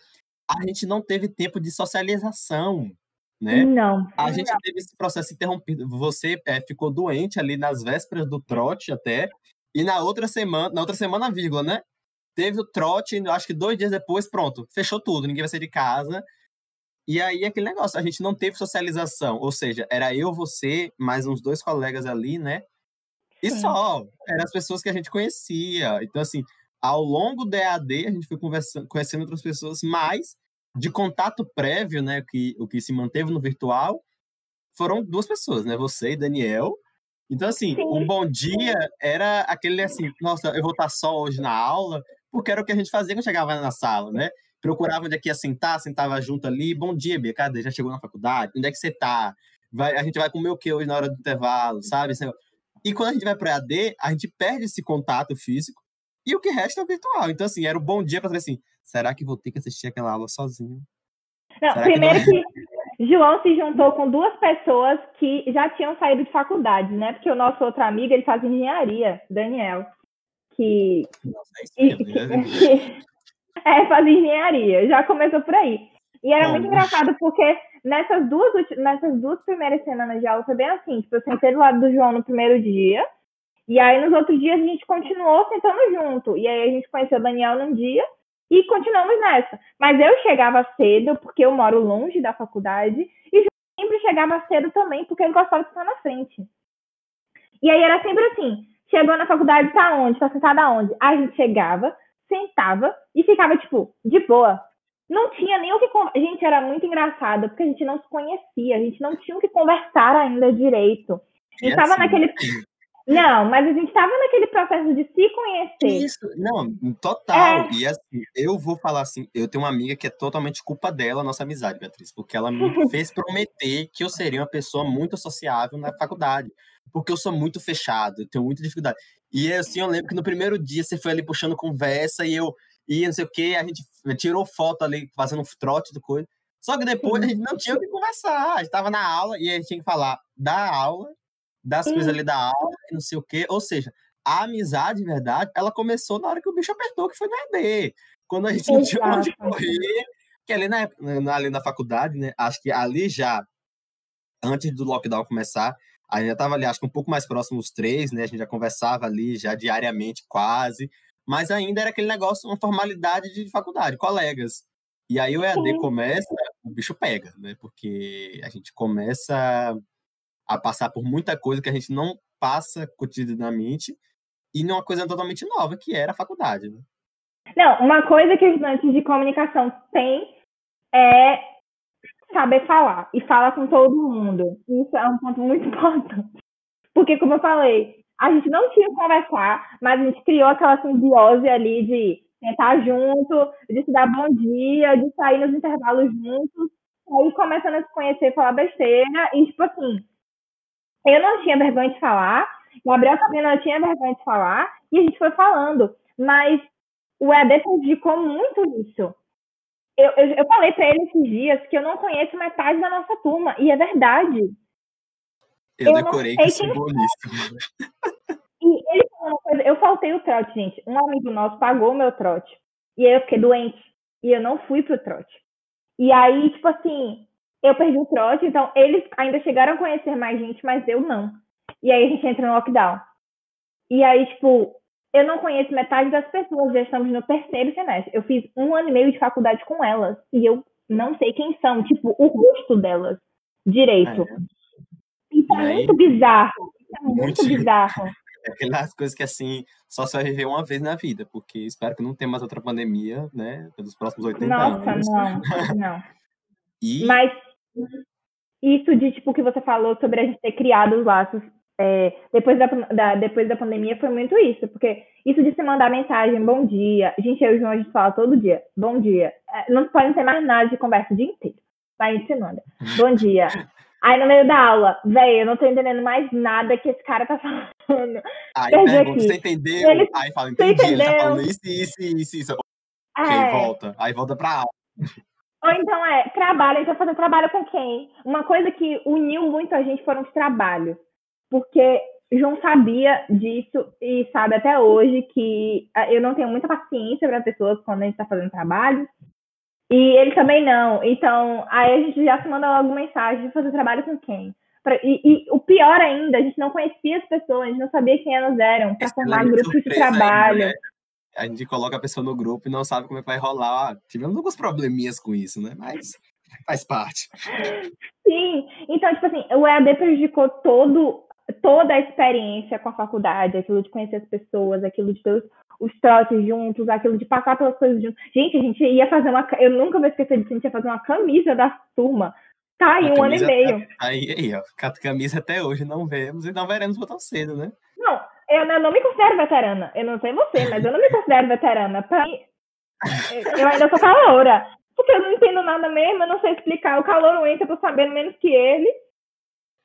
A gente não teve tempo de socialização, né? Não. A gente teve esse processo interrompido. Você é, ficou doente ali nas vésperas do trote até, e na outra semana, na outra semana, vírgula, né? Teve o trote, acho que dois dias depois, pronto, fechou tudo, ninguém vai sair de casa. E aí, aquele negócio, a gente não teve socialização. Ou seja, era eu, você, mais uns dois colegas ali, né? E Sim. só. Eram as pessoas que a gente conhecia. Então, assim, ao longo do EAD, a gente foi conversando, conhecendo outras pessoas, mas de contato prévio, né? Que, o que se manteve no virtual, foram duas pessoas, né? Você e Daniel. Então, assim, Sim. um bom dia era aquele assim, nossa, eu vou estar só hoje na aula, porque era o que a gente fazia quando chegava na sala, né? Procurava onde é que ia sentar, sentava junto ali. Bom dia, Bia, cadê? Já chegou na faculdade? Onde é que você tá? Vai, a gente vai comer o que hoje na hora do intervalo, sabe? E quando a gente vai para AD, a gente perde esse contato físico e o que resta é virtual. Então, assim, era um bom dia para saber assim: será que vou ter que assistir aquela aula sozinho? Não, primeiro que, não... que João se juntou com duas pessoas que já tinham saído de faculdade, né? Porque o nosso outro amigo, ele faz engenharia, Daniel. Que. Nossa, é isso mesmo, que, é, fazer engenharia. Já começou por aí. E era muito engraçado porque nessas duas, nessas duas primeiras semanas de aula foi bem assim. Tipo, eu sentei do lado do João no primeiro dia. E aí, nos outros dias, a gente continuou sentando junto. E aí, a gente conheceu o Daniel num dia e continuamos nessa. Mas eu chegava cedo, porque eu moro longe da faculdade, e sempre chegava cedo também, porque ele gostava de estar na frente. E aí era sempre assim, chegou na faculdade, tá onde? Tá sentada onde? Aí a gente chegava, sentava e ficava, tipo, de boa. Não tinha nem o que. Gente, era muito engraçado, porque a gente não se conhecia, a gente não tinha o que conversar ainda direito. A gente tava assim. naquele. Não, mas a gente estava naquele processo de se conhecer. Isso, não, total. É. E assim, eu vou falar assim, eu tenho uma amiga que é totalmente culpa dela, nossa amizade, Beatriz, porque ela me fez prometer que eu seria uma pessoa muito sociável na faculdade. Porque eu sou muito fechado, eu tenho muita dificuldade. E assim, eu lembro que no primeiro dia você foi ali puxando conversa e eu ia não sei o que, a gente tirou foto ali, fazendo um trote do coisa. Só que depois a gente não tinha o que conversar. A gente tava na aula e a gente tinha que falar da aula, das coisas ali da aula, e não sei o quê. Ou seja, a amizade, de verdade, ela começou na hora que o bicho apertou, que foi no ED. Quando a gente não tinha onde correr, que ali na, ali na faculdade, né? Acho que ali já, antes do lockdown começar, a gente já estava ali, acho que um pouco mais próximo os três, né? A gente já conversava ali, já diariamente, quase. Mas ainda era aquele negócio, uma formalidade de faculdade, colegas. E aí o EAD Sim. começa, o bicho pega, né? Porque a gente começa a passar por muita coisa que a gente não passa cotidianamente e numa coisa totalmente nova, que era a faculdade, né? Não, uma coisa que os estudantes de comunicação têm é saber falar e falar com todo mundo. Isso é um ponto muito importante. Porque, como eu falei, a gente não tinha que conversar, mas a gente criou aquela simbiose ali de sentar junto, de se dar bom dia, de sair nos intervalos juntos, aí começando a se conhecer, falar besteira, e tipo assim, eu não tinha vergonha de falar, Gabriel também não tinha vergonha de falar, e a gente foi falando, mas o ED prejudicou muito isso eu, eu, eu falei para ele esses dias que eu não conheço metade da nossa turma, e é verdade. Eu, eu decorei que simbolista. E ele falou uma coisa, eu faltei o trote, gente. Um amigo nosso pagou o meu trote. E aí eu fiquei doente. E eu não fui pro trote. E aí, tipo assim, eu perdi o trote, então eles ainda chegaram a conhecer mais gente, mas eu não. E aí a gente entra no lockdown. E aí, tipo, eu não conheço metade das pessoas, já estamos no terceiro semestre. Eu fiz um ano e meio de faculdade com elas e eu não sei quem são, tipo, o rosto delas direito. É. Isso é muito bizarro. Isso é muito, muito bizarro. É aquelas coisas que, assim, só se vai viver uma vez na vida, porque espero que não tenha mais outra pandemia, né, pelos próximos 80 Nossa, anos. Nossa, não, não. e... Mas isso de, tipo, que você falou sobre a gente ter criado os laços é, depois, da, da, depois da pandemia foi muito isso, porque isso de se mandar mensagem, bom dia, gente, eu e o João, a gente fala todo dia, bom dia, é, não pode ter mais nada de conversa o dia inteiro, aí a gente se manda, bom dia. Aí no meio da aula, velho, eu não tô entendendo mais nada que esse cara tá falando. Aí Perdi pergunta, aqui. você entendeu? Ele, aí fala, entendi, ele tá falando isso, isso, isso, isso. É. Ok, volta. Aí volta pra aula. Ou então é, trabalho, a gente vai fazer trabalho com quem? Uma coisa que uniu muito a gente foram os trabalhos porque João sabia disso e sabe até hoje que ah, eu não tenho muita paciência para pessoas quando a gente está fazendo trabalho. E ele também não. Então, aí a gente já se manda logo mensagem de fazer trabalho com quem. Pra, e, e, o pior ainda, a gente não conhecia as pessoas, a gente não sabia quem elas eram, para formar grupos de trabalho. Ainda, né? A gente coloca a pessoa no grupo e não sabe como é que vai rolar. Tivemos alguns probleminhas com isso, né? Mas faz parte. Sim, então, tipo assim, o EAD prejudicou todo toda a experiência com a faculdade, aquilo de conhecer as pessoas, aquilo de ter os, os trotes juntos, aquilo de passar pelas coisas juntos. Gente, a gente ia fazer uma. Eu nunca vou esquecer disso, a gente ia fazer uma camisa da turma. Tá aí, a um ano e meio. Tá, aí, aí, ó. Camisa até hoje não vemos e não veremos tão cedo, né? Não, eu, eu não me considero veterana. Eu não sei você, mas eu não me considero veterana. Pra mim, eu ainda sou caloura. Porque eu não entendo nada mesmo, eu não sei explicar. O calor não entra, eu tô sabendo menos que ele.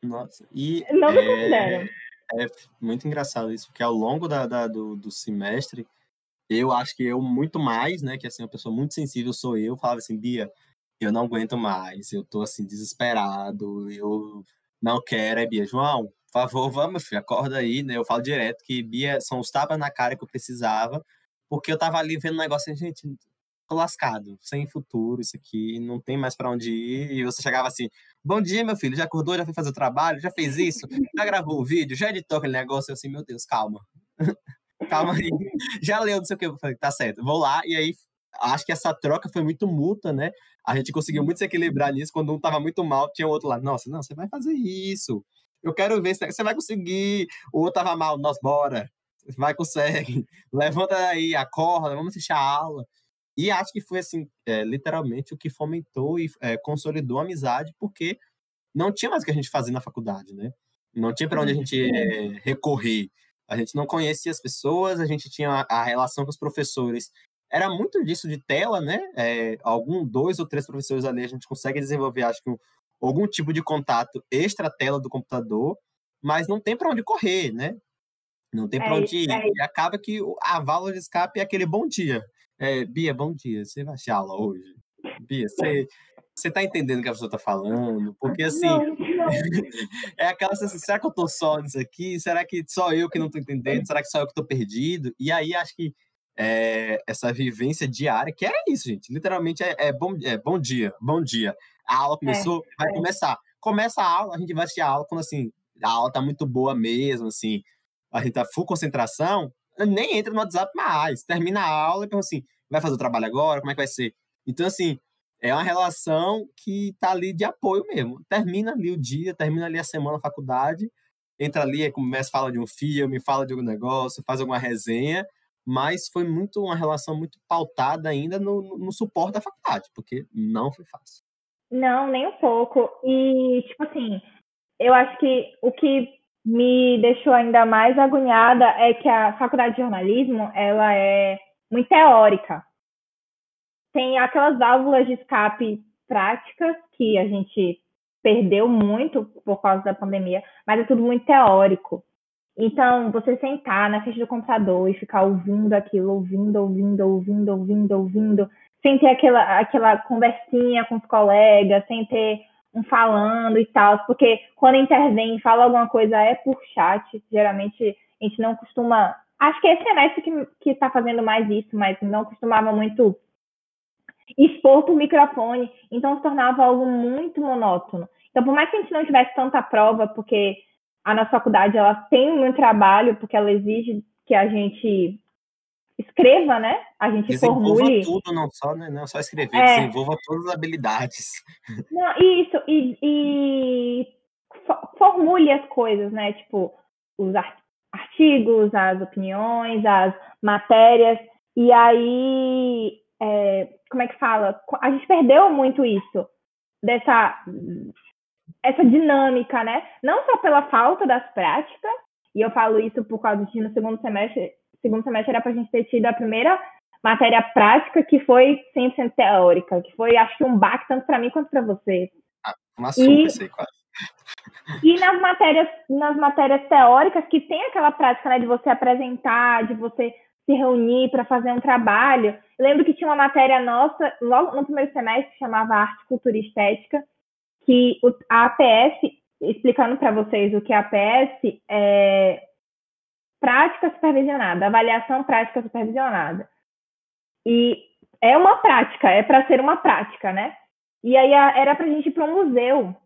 Nossa, e não me é, é muito engraçado isso, porque ao longo da, da, do, do semestre, eu acho que eu muito mais, né, que assim, uma pessoa muito sensível sou eu, falava assim, Bia, eu não aguento mais, eu tô assim, desesperado, eu não quero, é Bia, João, por favor, vamos, filho, acorda aí, né, eu falo direto que Bia, são os tapas na cara que eu precisava, porque eu tava ali vendo um negócio assim, gente, lascado, sem futuro isso aqui, não tem mais para onde ir. E você chegava assim: Bom dia, meu filho, já acordou, já foi fazer o trabalho, já fez isso, já gravou o vídeo, já editou aquele negócio. Eu assim, meu Deus, calma. calma aí. Já leu, não sei o que. Eu falei, tá certo, vou lá. E aí acho que essa troca foi muito mútua, né? A gente conseguiu muito se equilibrar nisso. Quando um tava muito mal, tinha o outro lá. Nossa, não, você vai fazer isso. Eu quero ver se você vai conseguir. O outro tava mal, nós bora. Vai, consegue. Levanta aí, acorda, vamos assistir a aula. E acho que foi, assim, é, literalmente o que fomentou e é, consolidou a amizade, porque não tinha mais o que a gente fazer na faculdade, né? Não tinha para onde a uhum. gente é, recorrer. A gente não conhecia as pessoas, a gente tinha a, a relação com os professores. Era muito disso de tela, né? É, algum, dois ou três professores ali a gente consegue desenvolver, acho que, um, algum tipo de contato extra tela do computador, mas não tem para onde correr, né? Não tem para é, onde ir. É. E acaba que a válvula de escape é aquele bom dia. É, Bia, bom dia. Você vai achar aula hoje? Bia, você, você tá entendendo o que a pessoa tá falando? Porque assim, não, não. é aquela sensação, será que eu tô só nisso aqui? Será que só eu que não tô entendendo? Será que só eu que tô perdido? E aí acho que é, essa vivência diária, que é isso, gente. Literalmente é, é, bom, é bom dia, bom dia. A aula começou, é, vai é. começar. Começa a aula, a gente vai assistir a aula quando assim, a aula tá muito boa mesmo, assim, a gente tá full concentração, nem entra no WhatsApp mais. Termina a aula e pensa assim, vai fazer o trabalho agora? Como é que vai ser? Então, assim, é uma relação que tá ali de apoio mesmo. Termina ali o dia, termina ali a semana, a faculdade, entra ali, começa, fala de um filme, fala de algum negócio, faz alguma resenha, mas foi muito uma relação muito pautada ainda no, no suporte da faculdade, porque não foi fácil. Não, nem um pouco. E, tipo assim, eu acho que o que me deixou ainda mais agoniada é que a faculdade de jornalismo, ela é muito teórica. Tem aquelas válvulas de escape práticas que a gente perdeu muito por causa da pandemia, mas é tudo muito teórico. Então, você sentar na frente do computador e ficar ouvindo aquilo, ouvindo, ouvindo, ouvindo, ouvindo, ouvindo, sem ter aquela, aquela conversinha com os colegas, sem ter um falando e tal, porque quando intervém, fala alguma coisa é por chat, geralmente a gente não costuma. Acho que esse semestre que está fazendo mais isso, mas não costumava muito expor por microfone, então se tornava algo muito monótono. Então, por mais que a gente não tivesse tanta prova, porque a nossa faculdade ela tem um trabalho, porque ela exige que a gente escreva, né? A gente desenvolva formule. tudo, não só, né? não só escrever, é. desenvolva todas as habilidades. Não, isso, e, e formule as coisas, né? Tipo, os artigos, as opiniões, as matérias. E aí, é, como é que fala? A gente perdeu muito isso, dessa essa dinâmica, né? Não só pela falta das práticas, e eu falo isso por causa de no segundo semestre, segundo semestre era para a gente ter tido a primeira matéria prática que foi 100% teórica, que foi, acho que um baque tanto para mim quanto para você. Ah, uma e, super, quase. E nas matérias, nas matérias teóricas, que tem aquela prática né, de você apresentar, de você se reunir para fazer um trabalho. Eu lembro que tinha uma matéria nossa, logo no primeiro semestre, que chamava Arte, Cultura e Estética, que a APS, explicando para vocês o que é a APS, é prática supervisionada, avaliação prática supervisionada. E é uma prática, é para ser uma prática, né? E aí era para a gente ir para um museu.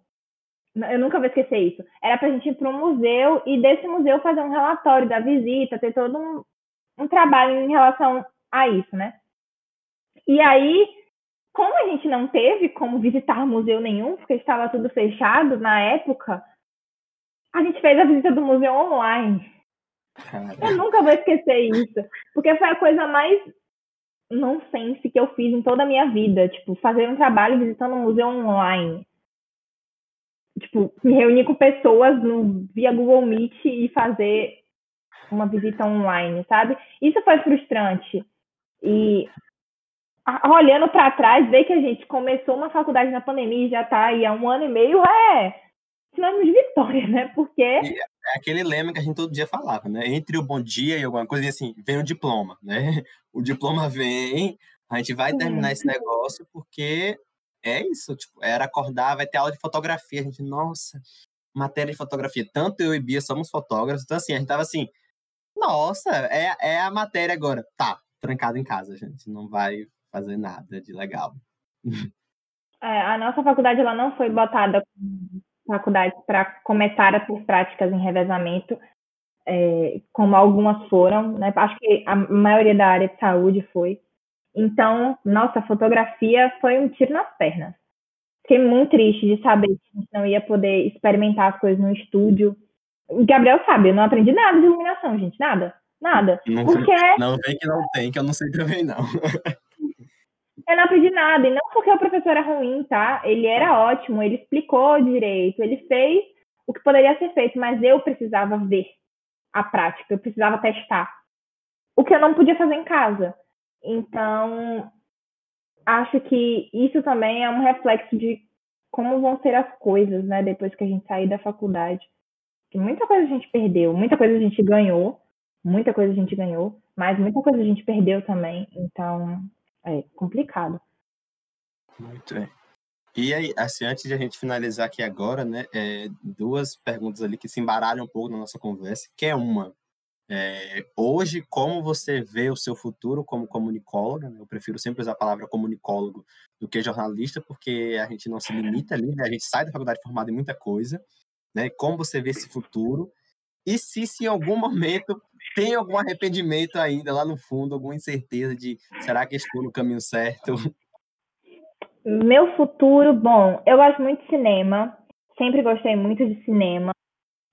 Eu nunca vou esquecer isso. Era para a gente ir para um museu e desse museu fazer um relatório da visita, ter todo um, um trabalho em relação a isso, né? E aí como a gente não teve como visitar museu nenhum, porque estava tudo fechado na época, a gente fez a visita do museu online. Eu nunca vou esquecer isso, porque foi a coisa mais nonsense que eu fiz em toda a minha vida, tipo, fazer um trabalho visitando um museu online. Tipo, me reunir com pessoas no, via Google Meet e fazer uma visita online, sabe? Isso foi frustrante. E olhando para trás, ver que a gente começou uma faculdade na pandemia e já está aí há um ano e meio, é sinônimo de vitória, né? Porque. É aquele lema que a gente todo dia falava, né? Entre o bom dia e alguma coisa, assim, vem o diploma, né? O diploma vem, a gente vai terminar esse negócio porque é isso, tipo, era acordar, vai ter aula de fotografia, a gente, nossa, matéria de fotografia. Tanto eu e Bia somos fotógrafos, então assim, a gente tava assim, nossa, é, é a matéria agora. Tá, trancado em casa, gente, não vai fazer nada de legal. É, a nossa faculdade ela não foi botada como faculdade para começar a ter práticas em revezamento, é, como algumas foram, né? Acho que a maioria da área de saúde foi. Então, nossa, fotografia foi um tiro nas pernas. Fiquei muito triste de saber que a gente não ia poder experimentar as coisas no estúdio. O Gabriel sabe, eu não aprendi nada de iluminação, gente, nada. Nada. Não, porque... não vem que não tem, que eu não sei também, não. eu não aprendi nada. E não porque o professor era ruim, tá? Ele era ótimo, ele explicou direito, ele fez o que poderia ser feito, mas eu precisava ver a prática, eu precisava testar. O que eu não podia fazer em casa. Então, acho que isso também é um reflexo de como vão ser as coisas, né, depois que a gente sair da faculdade. muita coisa a gente perdeu, muita coisa a gente ganhou, muita coisa a gente ganhou, mas muita coisa a gente perdeu também. Então, é complicado. Muito bem. E aí, assim, antes de a gente finalizar aqui agora, né, é, duas perguntas ali que se embaralham um pouco na nossa conversa, que é uma, é, hoje, como você vê o seu futuro como comunicóloga? Né? Eu prefiro sempre usar a palavra comunicólogo do que jornalista, porque a gente não se limita ali, né? a gente sai da faculdade formada em muita coisa. Né? Como você vê esse futuro? E se, se em algum momento tem algum arrependimento ainda lá no fundo, alguma incerteza de será que estou no caminho certo? Meu futuro, bom, eu gosto muito de cinema, sempre gostei muito de cinema.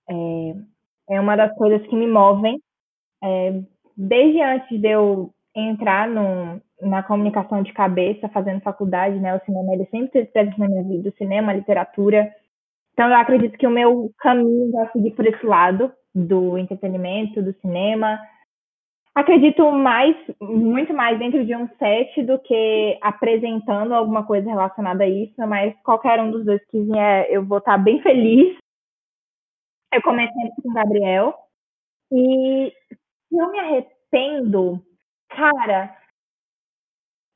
É, é uma das coisas que me movem. É, desde antes de eu entrar no, na comunicação de cabeça, fazendo faculdade, né, o cinema ele sempre esteve presente na minha vida, o cinema, a literatura. Então eu acredito que o meu caminho vai seguir por esse lado do entretenimento, do cinema. Acredito mais, muito mais dentro de um set do que apresentando alguma coisa relacionada a isso, mas qualquer um dos dois que vier, eu vou estar bem feliz. Eu comecei com o Gabriel. E eu me arrependo, cara,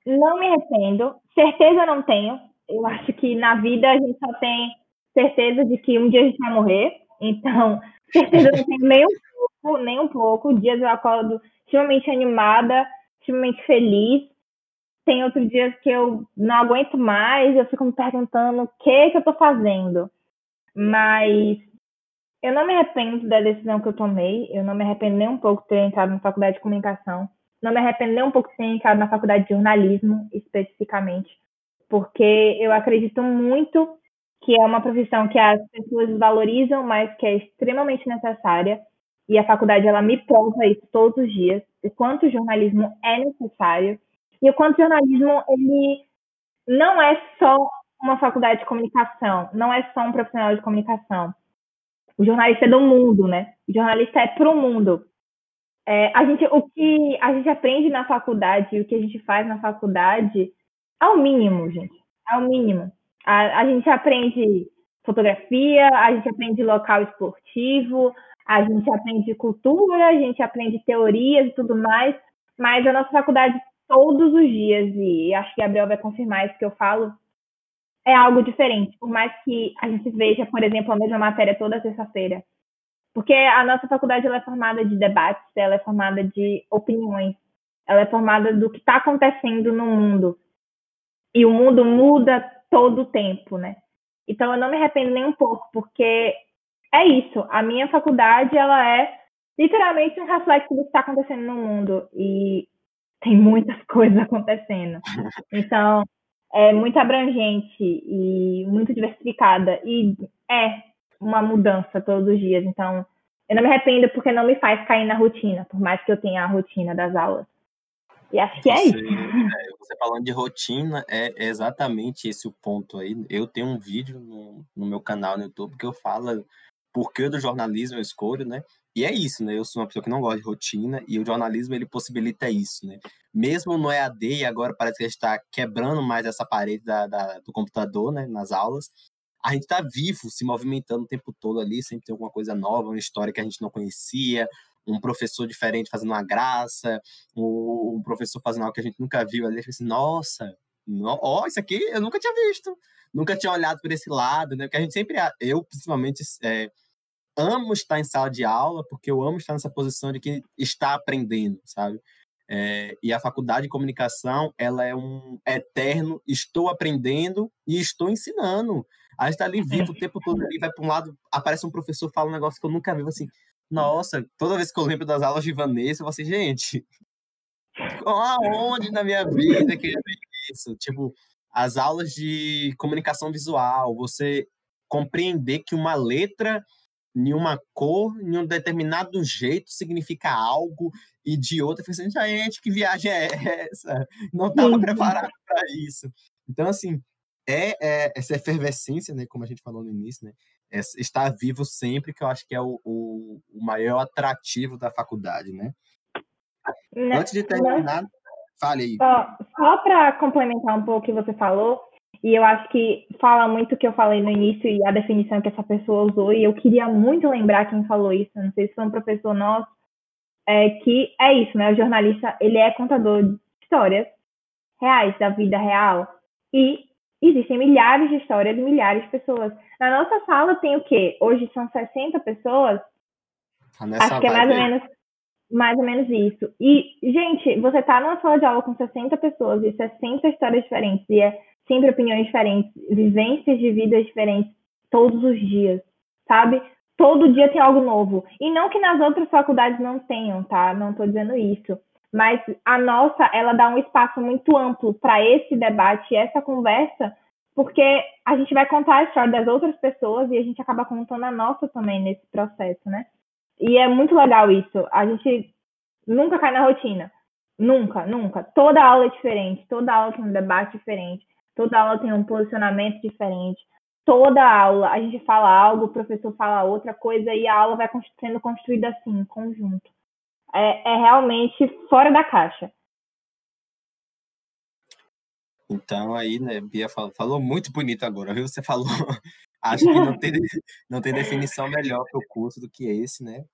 não me arrependo. Certeza não tenho. Eu acho que na vida a gente só tem certeza de que um dia a gente vai morrer. Então, certeza não tenho nem um pouco, nem um pouco. Dias eu acordo extremamente animada, extremamente feliz. Tem outros dias que eu não aguento mais, eu fico me perguntando o que, que eu tô fazendo. Mas eu não me arrependo da decisão que eu tomei, eu não me arrependo nem um pouco de ter entrado na faculdade de comunicação, não me arrependo nem um pouco de ter entrado na faculdade de jornalismo, especificamente, porque eu acredito muito que é uma profissão que as pessoas valorizam, mas que é extremamente necessária, e a faculdade ela me prova isso todos os dias, o quanto o jornalismo é necessário, e o quanto o jornalismo ele não é só uma faculdade de comunicação, não é só um profissional de comunicação o jornalista é do mundo, né? O jornalista é pro mundo. É, a gente, o que a gente aprende na faculdade, o que a gente faz na faculdade, é o mínimo, gente. É o mínimo. A, a gente aprende fotografia, a gente aprende local esportivo, a gente aprende cultura, a gente aprende teorias e tudo mais, mas a nossa faculdade todos os dias, e acho que Gabriel vai confirmar isso que eu falo, é algo diferente, por mais que a gente veja, por exemplo, a mesma matéria toda sexta-feira. Porque a nossa faculdade ela é formada de debates, ela é formada de opiniões, ela é formada do que está acontecendo no mundo. E o mundo muda todo o tempo, né? Então eu não me arrependo nem um pouco, porque é isso. A minha faculdade ela é literalmente um reflexo do que está acontecendo no mundo e tem muitas coisas acontecendo. Então é muito abrangente e muito diversificada. E é uma mudança todos os dias. Então, eu não me arrependo porque não me faz cair na rotina, por mais que eu tenha a rotina das aulas. E acho que é isso. É, você falando de rotina, é exatamente esse o ponto aí. Eu tenho um vídeo no, no meu canal no YouTube que eu falo por que do jornalismo eu escolho, né? E é isso, né? Eu sou uma pessoa que não gosta de rotina e o jornalismo ele possibilita isso, né? Mesmo no EAD, e agora parece que a gente está quebrando mais essa parede da, da, do computador, né? Nas aulas, a gente está vivo, se movimentando o tempo todo ali, sempre tem alguma coisa nova, uma história que a gente não conhecia, um professor diferente fazendo uma graça, um, professor fazendo algo que a gente nunca viu ali, assim, nossa, ó, oh, isso aqui eu nunca tinha visto, nunca tinha olhado por esse lado, né? Porque a gente sempre, eu principalmente, é, amo estar em sala de aula, porque eu amo estar nessa posição de que está aprendendo, sabe? É, e a faculdade de comunicação, ela é um eterno, estou aprendendo e estou ensinando. A gente está ali vivo o tempo todo, ali vai para um lado, aparece um professor, fala um negócio que eu nunca vi, assim, nossa, toda vez que eu lembro das aulas de Vanessa, eu falo assim, gente, aonde na minha vida que eu isso? Tipo, as aulas de comunicação visual, você compreender que uma letra em uma cor, em um determinado jeito, significa algo, e de outra, assim, gente, que viagem é essa? Não estava preparado para isso. Então, assim, é, é, essa efervescência, né, como a gente falou no início, né, é, estar vivo sempre, que eu acho que é o, o, o maior atrativo da faculdade, né? Não, Antes de terminar, não, fale aí. Só, só para complementar um pouco o que você falou, e eu acho que fala muito o que eu falei no início e a definição que essa pessoa usou, e eu queria muito lembrar quem falou isso, não sei se foi um professor nosso, é que é isso, né? O jornalista, ele é contador de histórias reais, da vida real, e existem milhares de histórias de milhares de pessoas. Na nossa sala tem o quê? Hoje são 60 pessoas. Tá acho que é mais ou menos mais ou menos isso. E, gente, você tá numa sala de aula com 60 pessoas e 60 histórias diferentes, e é sempre opiniões diferentes, vivências de vida diferentes todos os dias, sabe? Todo dia tem algo novo. E não que nas outras faculdades não tenham, tá? Não tô dizendo isso mas a nossa, ela dá um espaço muito amplo para esse debate, essa conversa, porque a gente vai contar a história das outras pessoas e a gente acaba contando a nossa também nesse processo, né? E é muito legal isso. A gente nunca cai na rotina. Nunca, nunca. Toda aula é diferente, toda aula tem um debate diferente, toda aula tem um posicionamento diferente. Toda aula a gente fala algo, o professor fala outra coisa e a aula vai sendo construída assim, em conjunto é, é realmente fora da caixa. Então aí, né, Bia falou, falou muito bonito agora, viu? Você falou, acho que não tem, não tem definição melhor para o curso do que esse, né?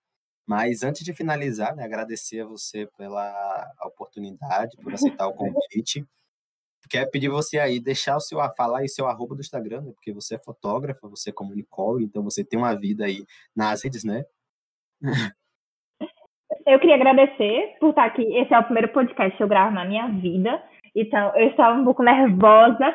Mas antes de finalizar, né, agradecer a você pela oportunidade, por aceitar o convite. Quer pedir você aí, deixar o seu, falar aí seu arroba do Instagram, né? Porque você é fotógrafa, você é comunicólogo, então você tem uma vida aí nas redes, né? Eu queria agradecer por estar aqui. Esse é o primeiro podcast que eu gravo na minha vida. Então, eu estava um pouco nervosa.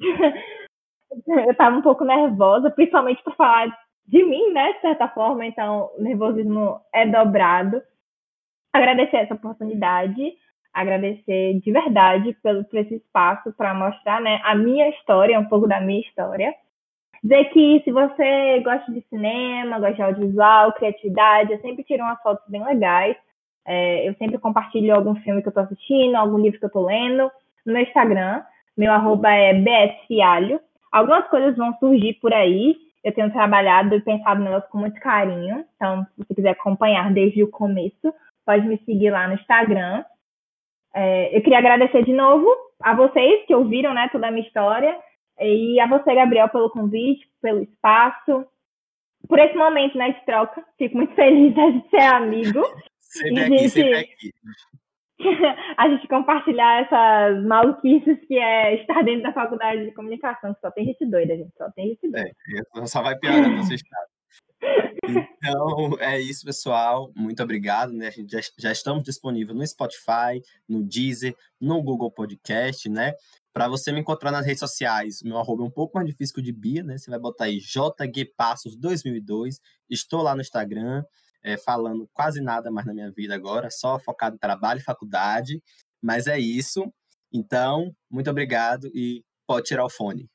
eu estava um pouco nervosa, principalmente por falar de mim, né? De certa forma. Então, o nervosismo é dobrado. Agradecer essa oportunidade. Agradecer de verdade pelo, por esse espaço para mostrar né, a minha história, um pouco da minha história. Dizer que se você gosta de cinema, gosta de audiovisual, criatividade, eu sempre tiro umas fotos bem legais. É, eu sempre compartilho algum filme que eu estou assistindo, algum livro que eu estou lendo no meu Instagram. Meu arroba é bsfialho. Algumas coisas vão surgir por aí. Eu tenho trabalhado e pensado nelas com muito carinho. Então, se você quiser acompanhar desde o começo, pode me seguir lá no Instagram. É, eu queria agradecer de novo a vocês que ouviram né, toda a minha história. E a você, Gabriel, pelo convite, pelo espaço, por esse momento né, de troca. Fico muito feliz de ser amigo. Sempre aqui, gente, sempre aqui. a gente compartilhar essas maluquices que é estar dentro da faculdade de comunicação, que só tem gente doida, gente. Só tem gente doida. É, só vai piorando estado. Então, é isso, pessoal. Muito obrigado. Né? A gente já, já estamos disponíveis no Spotify, no Deezer, no Google Podcast, né? Para você me encontrar nas redes sociais, meu arroba é um pouco mais difícil que o de Bia, né? Você vai botar aí JG Passos 2002. Estou lá no Instagram, é, falando quase nada mais na minha vida agora, só focado em trabalho e faculdade. Mas é isso. Então, muito obrigado e pode tirar o fone.